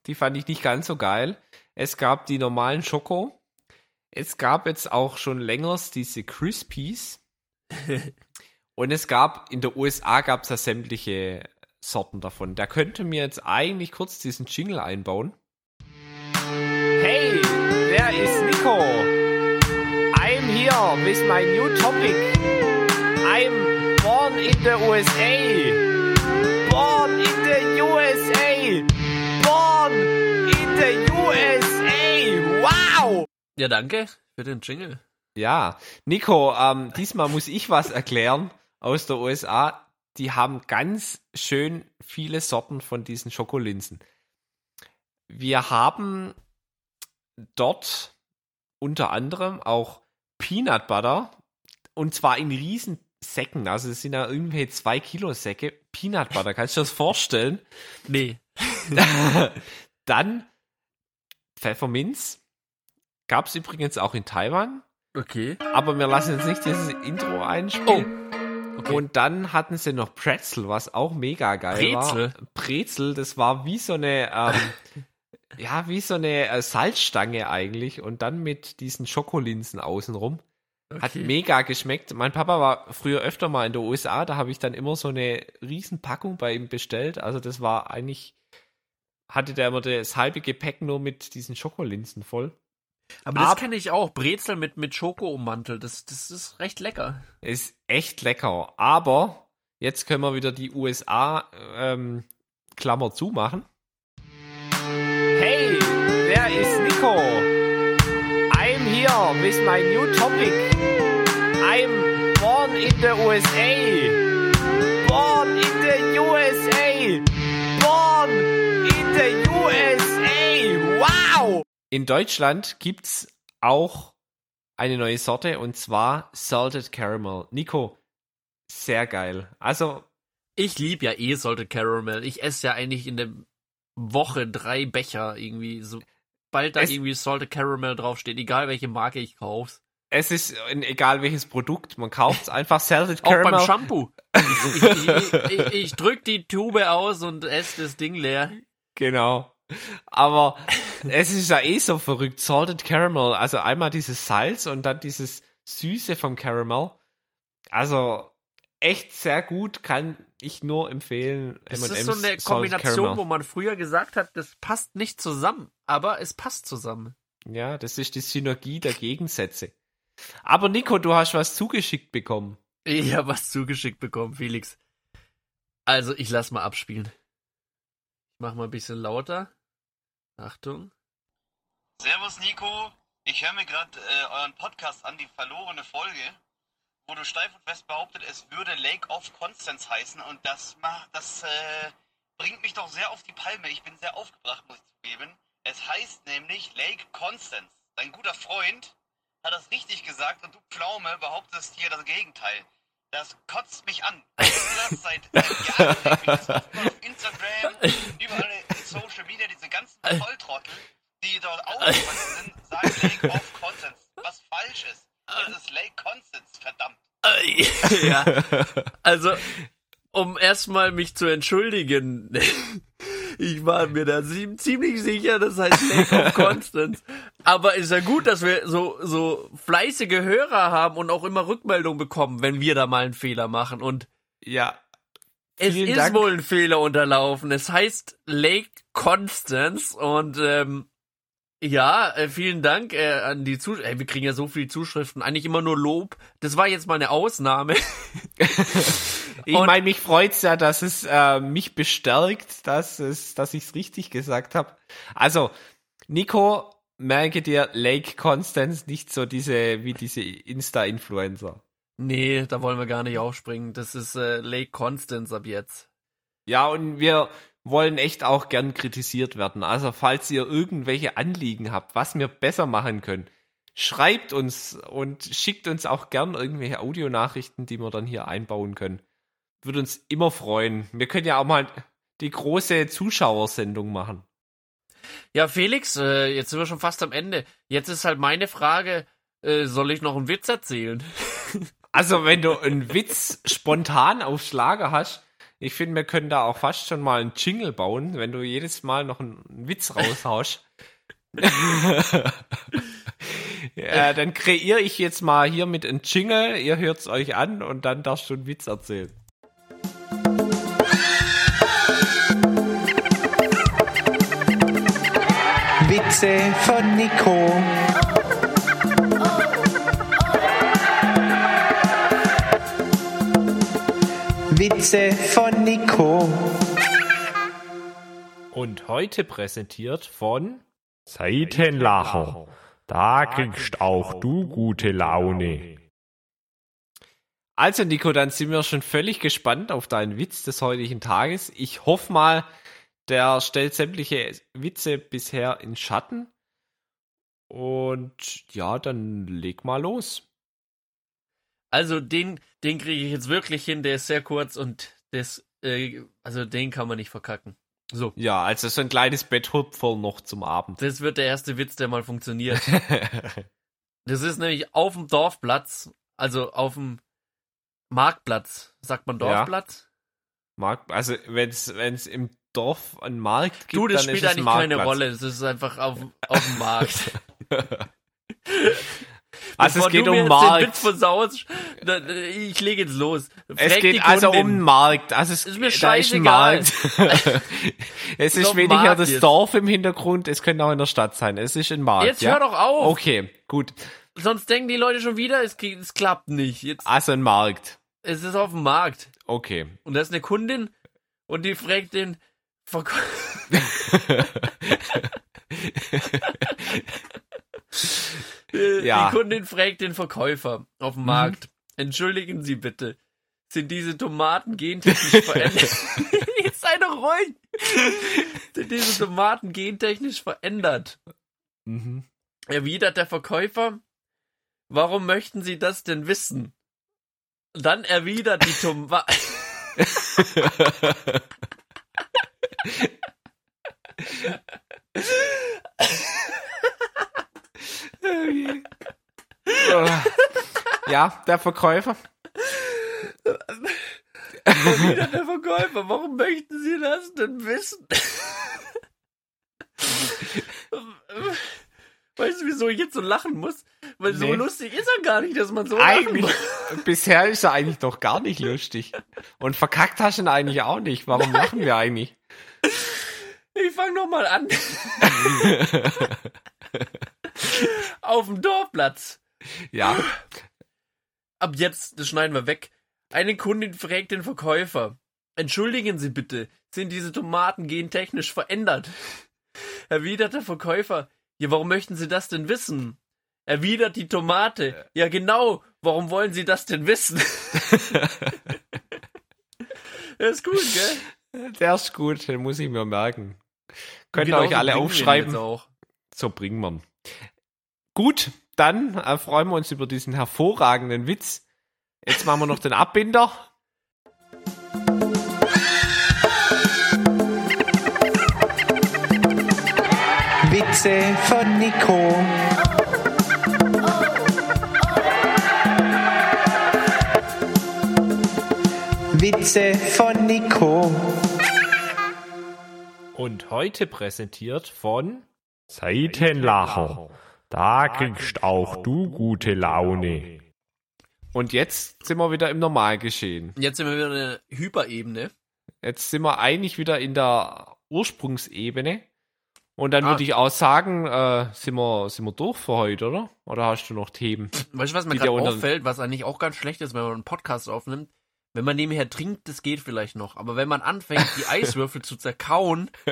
Die fand ich nicht ganz so geil. Es gab die normalen Schoko. Es gab jetzt auch schon längers diese Crispies. Und es gab, in der USA gab es ja sämtliche Sorten davon. Da könnte mir jetzt eigentlich kurz diesen Jingle einbauen. Hey, wer ist Nico? I'm here with my new topic. I'm born in the USA. Born in the USA. Born in the USA. Wow! Ja, danke für den Jingle. Ja, Nico, ähm, diesmal muss ich was erklären aus der USA. Die haben ganz schön viele Sorten von diesen Schokolinsen. Wir haben dort unter anderem auch Peanut Butter und zwar in riesen Säcken. Also es sind ja irgendwie zwei Kilo Säcke Peanut Butter. Kannst du dir das vorstellen? Nee. Dann Pfefferminz. Gab es übrigens auch in Taiwan. Okay. Aber wir lassen jetzt nicht dieses Intro einspielen. Okay. Und dann hatten sie noch Pretzel, was auch mega geil Brezel? war. Brezel, das war wie so eine, ähm, ja, wie so eine äh, Salzstange eigentlich und dann mit diesen Schokolinsen außenrum. Hat Okay. mega geschmeckt. Mein Papa war früher öfter mal in der USA, da habe ich dann immer so eine riesen Packung bei ihm bestellt. Also das war eigentlich, hatte der immer das halbe Gepäck nur mit diesen Schokolinsen voll. Aber das kenne ich auch. Brezel mit, mit Schoko ummantelt. Das, das ist recht lecker. Ist echt lecker. Aber jetzt können wir wieder die USA ähm, Klammer zumachen. Hey, wer ist Nico? Here with my new topic. I'm born in the USA. Born in the USA. Born in the USA. Wow! In Deutschland gibt's auch eine neue Sorte und zwar Salted Caramel. Nico, sehr geil. Also, Ich lieb ja eh Salted Caramel. Ich esse ja eigentlich in der Woche drei Becher irgendwie. Sobald da Es- irgendwie Salted Caramel draufsteht, egal welche Marke ich kauf's. es ist egal welches Produkt, man kauft es einfach Salted Auch Caramel. beim Shampoo. Ich, ich, ich, ich, ich drück die Tube aus und esse das Ding leer. Genau. Aber es ist ja eh so verrückt. Salted Caramel, also einmal dieses Salz und dann dieses Süße vom Caramel. Also echt sehr gut, kann ich nur empfehlen. Es M&M's ist so eine Kombination, wo man früher gesagt hat, das passt nicht zusammen. Aber es passt zusammen. Ja, das ist die Synergie der Gegensätze. Aber Nico, du hast was zugeschickt bekommen. Ich habe was zugeschickt bekommen, Felix. Also, ich lass mal abspielen. Ich mach mal ein bisschen lauter. Achtung. Servus Nico, ich höre mir gerade äh, euren Podcast an, die verlorene Folge, wo du steif und fest behauptet, es würde Lake of Constance heißen und das macht, das äh, bringt mich doch sehr auf die Palme. Ich bin sehr aufgebracht, muss ich zugeben. Es heißt nämlich Lake Constance. Dein guter Freund hat das richtig gesagt und du Pflaume behauptest hier das Gegenteil. Das kotzt mich an. Ich das seit, seit Jahren. Ich das auf Instagram, überall in Social Media, diese ganzen Volltrottel, die dort aufgewachsen sind, sagen Lake of Constance. Was falsch ist. Es ist Lake Constance, verdammt. Äh, ja. Also, um erstmal mich zu entschuldigen. Ich war mir da zie- ziemlich sicher, das heißt Lake of Constance. Aber ist ja gut, dass wir so, so fleißige Hörer haben und auch immer Rückmeldung bekommen, wenn wir da mal einen Fehler machen. Und Ja. es Vielen ist Dank. wohl ein Fehler unterlaufen. Es heißt Lake Constance und ähm, ja, äh, vielen Dank äh, an die Zuschriften. Wir kriegen ja so viele Zuschriften, eigentlich immer nur Lob. Das war jetzt mal eine Ausnahme. Ich meine, mich freut's ja, dass es äh, mich bestärkt, dass es, dass ich's richtig gesagt habe. Also, Nico, merke dir Lake Constance nicht so diese wie diese Insta-Influencer. Nee, da wollen wir gar nicht aufspringen. Das ist äh, Lake Constance ab jetzt. Ja, und wir wollen echt auch gern kritisiert werden. Also, falls ihr irgendwelche Anliegen habt, was wir besser machen können, schreibt uns und schickt uns auch gern irgendwelche Audionachrichten, die wir dann hier einbauen können. Würde uns immer freuen. Wir können ja auch mal die große Zuschauersendung machen. Ja, Felix, äh, jetzt sind wir schon fast am Ende. Jetzt ist halt meine Frage, äh, soll ich noch einen Witz erzählen? Also, wenn du einen Witz spontan aufs Lager hast, ich finde, wir können da auch fast schon mal einen Jingle bauen, wenn du jedes Mal noch einen Witz raushaust. äh, dann kreiere ich jetzt mal hier mit einem Jingle, ihr hört's euch an und dann darfst du einen Witz erzählen. Witze von Nico. Witze von Nico. Und heute präsentiert von Seitenlacher. Da kriegst auch du gute Laune. Also Nico, dann sind wir schon völlig gespannt auf deinen Witz des heutigen Tages. Ich hoffe mal, der stellt sämtliche Witze bisher in Schatten. Und ja, dann leg mal los. Also den, den kriege ich jetzt wirklich hin, der ist sehr kurz und das, äh, also den kann man nicht verkacken. So, Ja, also so ein kleines Betthupferl noch zum Abend. das wird der erste Witz, der mal funktioniert. Das ist nämlich auf dem Dorfplatz, also auf dem Marktplatz. Sagt man Ja. Dorfplatz? Markt, also wenn es im Dorf einen Markt gibt, du, das dann spielt ist eigentlich keine. Rolle. Das ist einfach auf, auf dem Markt. Also es geht um Markt. Versaust, ich lege jetzt los. Es Frag die geht also um Markt. Also es Ist mir da ist scheißegal. Markt. es ist dem weniger Markt das jetzt. Dorf im Hintergrund, es könnte auch in der Stadt sein. Es ist ein Markt. Jetzt ja? hör doch auf. Okay, gut. Sonst denken die Leute schon wieder, es, es klappt nicht. Jetzt, Also ein Markt. es ist auf dem Markt. Okay. Und da ist eine Kundin und die fragt den Verkäufer. Ja. Die Kundin fragt den Verkäufer auf dem Markt. Entschuldigen Sie bitte, sind diese Tomaten gentechnisch verändert? Jetzt sei doch ruhig. Sind diese Tomaten gentechnisch verändert? Mhm. Erwidert der Verkäufer, warum möchten Sie das denn wissen? Dann erwidert die Tomaten. ja, der Verkäufer. Erwidert der Verkäufer, warum möchten Sie das denn wissen? Weißt du, wieso ich jetzt so lachen muss? Weil so Nee. lustig ist er gar nicht, dass man so lachen Eigentlich, muss. bisher ist er eigentlich doch gar nicht lustig. Und verkackt hast du ihn eigentlich auch nicht. Warum lachen wir eigentlich? Ich fang noch mal an. Auf dem Dorfplatz. Ja, Ab jetzt, das schneiden wir weg. Eine Kundin fragt den Verkäufer. Entschuldigen Sie bitte, sind diese Tomaten gentechnisch verändert? Erwidert der Verkäufer. Ja, warum möchten Sie das denn wissen? Erwidert die Tomate. Ja, genau. Warum wollen Sie das denn wissen? das ist gut, gell? der ist gut, den muss ich mir merken. Könnt ihr Genau euch alle aufschreiben. Auch. So bringen wir ihn. Gut, dann äh, freuen wir uns über diesen hervorragenden Witz. Jetzt machen wir noch den Abbinder. Witze von Nico. Witze von Nico. Und heute präsentiert von Seitenlacher. Da kriegst auch du gute Laune. Und jetzt sind wir wieder im Normalgeschehen. Jetzt sind wir wieder in der Hyperebene. Jetzt sind wir eigentlich wieder in der Ursprungsebene. Und dann Ah. würde ich auch sagen, äh, sind, wir, sind wir durch für heute, oder? Oder hast du noch Themen? Weißt du, was mir gerade auffällt, was eigentlich auch ganz schlecht ist, wenn man einen Podcast aufnimmt? Wenn man nebenher trinkt, das geht vielleicht noch. Aber wenn man anfängt, die Eiswürfel zu zerkauen,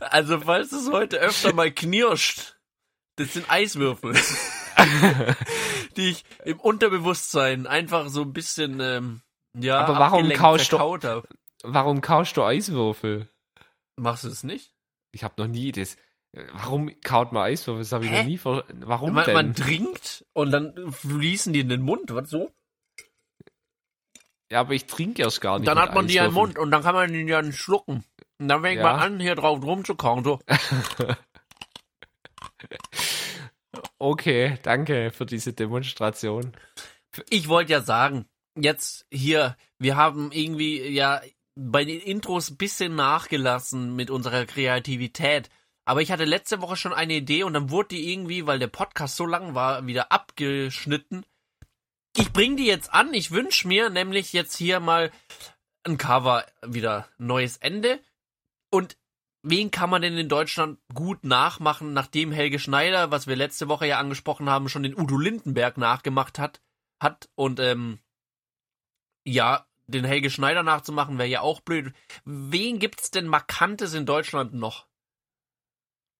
also falls es heute öfter mal knirscht, das sind Eiswürfel, die ich im Unterbewusstsein einfach so ein bisschen, ähm, ja, Aber warum kaust du- hab. Warum kaust du Eiswürfel? Machst du es nicht? Ich habe noch nie das. Warum kaut man Eiswürfel? Das habe ich Hä? noch nie ver Warum Man, denn? man trinkt und dann fließen die in den Mund, was so? Ja, aber ich trinke erst gar nicht. Dann hat man die ja im. Mund und dann kann man die ja nicht schlucken. Und dann fängt Ja. man an, hier drauf rumzukauen. So. Okay, danke für diese Demonstration. Ich wollte ja sagen, jetzt hier, wir haben irgendwie ja bei den Intros ein bisschen nachgelassen mit unserer Kreativität. Aber ich hatte letzte Woche schon eine Idee und dann wurde die irgendwie, weil der Podcast so lang war, wieder abgeschnitten. Ich bring die jetzt an. Ich wünsch mir nämlich jetzt hier mal ein Cover wieder neues Ende. Und wen kann man denn in Deutschland gut nachmachen, nachdem Helge Schneider, was wir letzte Woche ja angesprochen haben, schon den Udo Lindenberg nachgemacht hat, hat und ähm, ja, den Helge Schneider nachzumachen wäre ja auch blöd. Wen gibt's denn markantes in Deutschland noch?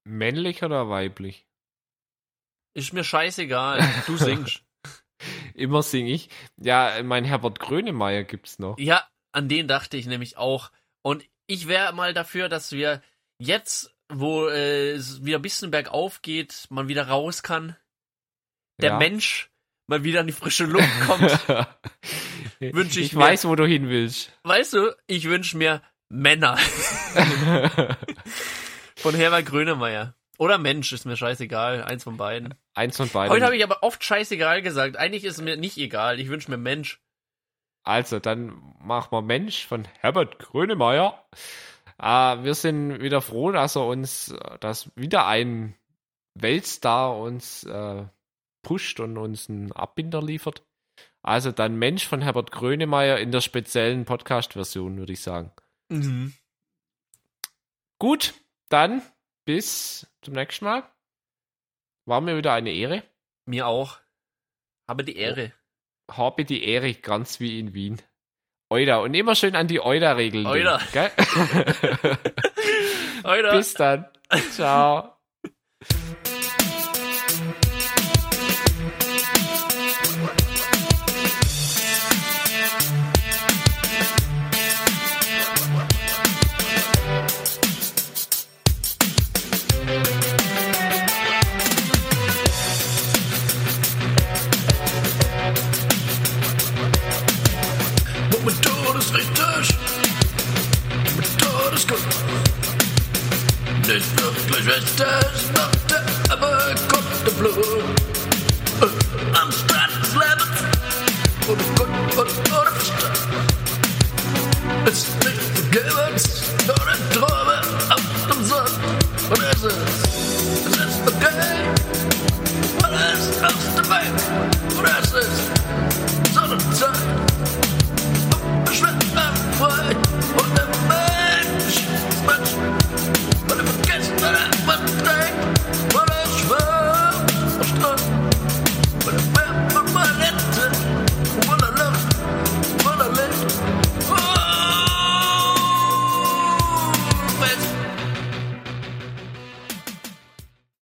Männlich oder weiblich? Ist mir scheißegal. Du singst. Immer sing ich. Ja, mein Herbert Grönemeyer gibt's noch. ja, an den dachte ich nämlich auch. Und ich wäre mal dafür, dass wir jetzt, wo äh, es wieder ein bisschen bergauf geht, man wieder raus kann. Der Ja. Mensch mal wieder in die frische Luft kommt. Wünsch ich ich mir. weiß, wo du hin willst. weißt du, ich wünsche mir Männer von Herbert Grönemeyer. Oder Mensch, ist mir scheißegal. Eins von beiden. Eins von beiden. Heute habe ich aber oft scheißegal gesagt. Eigentlich ist es mir nicht egal. Ich wünsche mir Mensch. Also, dann machen wir Mensch von Herbert Grönemeyer. Äh, wir sind wieder froh, dass er uns, dass wieder ein Weltstar uns äh, pusht und uns einen Abbinder liefert. Also dann Mensch von Herbert Grönemeyer in der speziellen Podcast-Version, würde ich sagen. Mhm. Gut, dann bis zum nächsten Mal. War mir wieder eine Ehre. Mir auch. Habe die Ehre. Habe die Ehre, ganz wie in Wien. Euda. Und immer schön an die denken, Gell? Alter. Bis dann. Ciao. Nicht wirklich richtig, macht er, aber kommt der Blut. Äh, Am Strand des Lebens. Ohne Gott und ohne Verstand. Ist nicht vergebens, nur eine Träume auf dem Sand. Und es ist, es ist okay. Alles aus dem Weg. Und es ist Sonnenzeit. Schwimmen frei.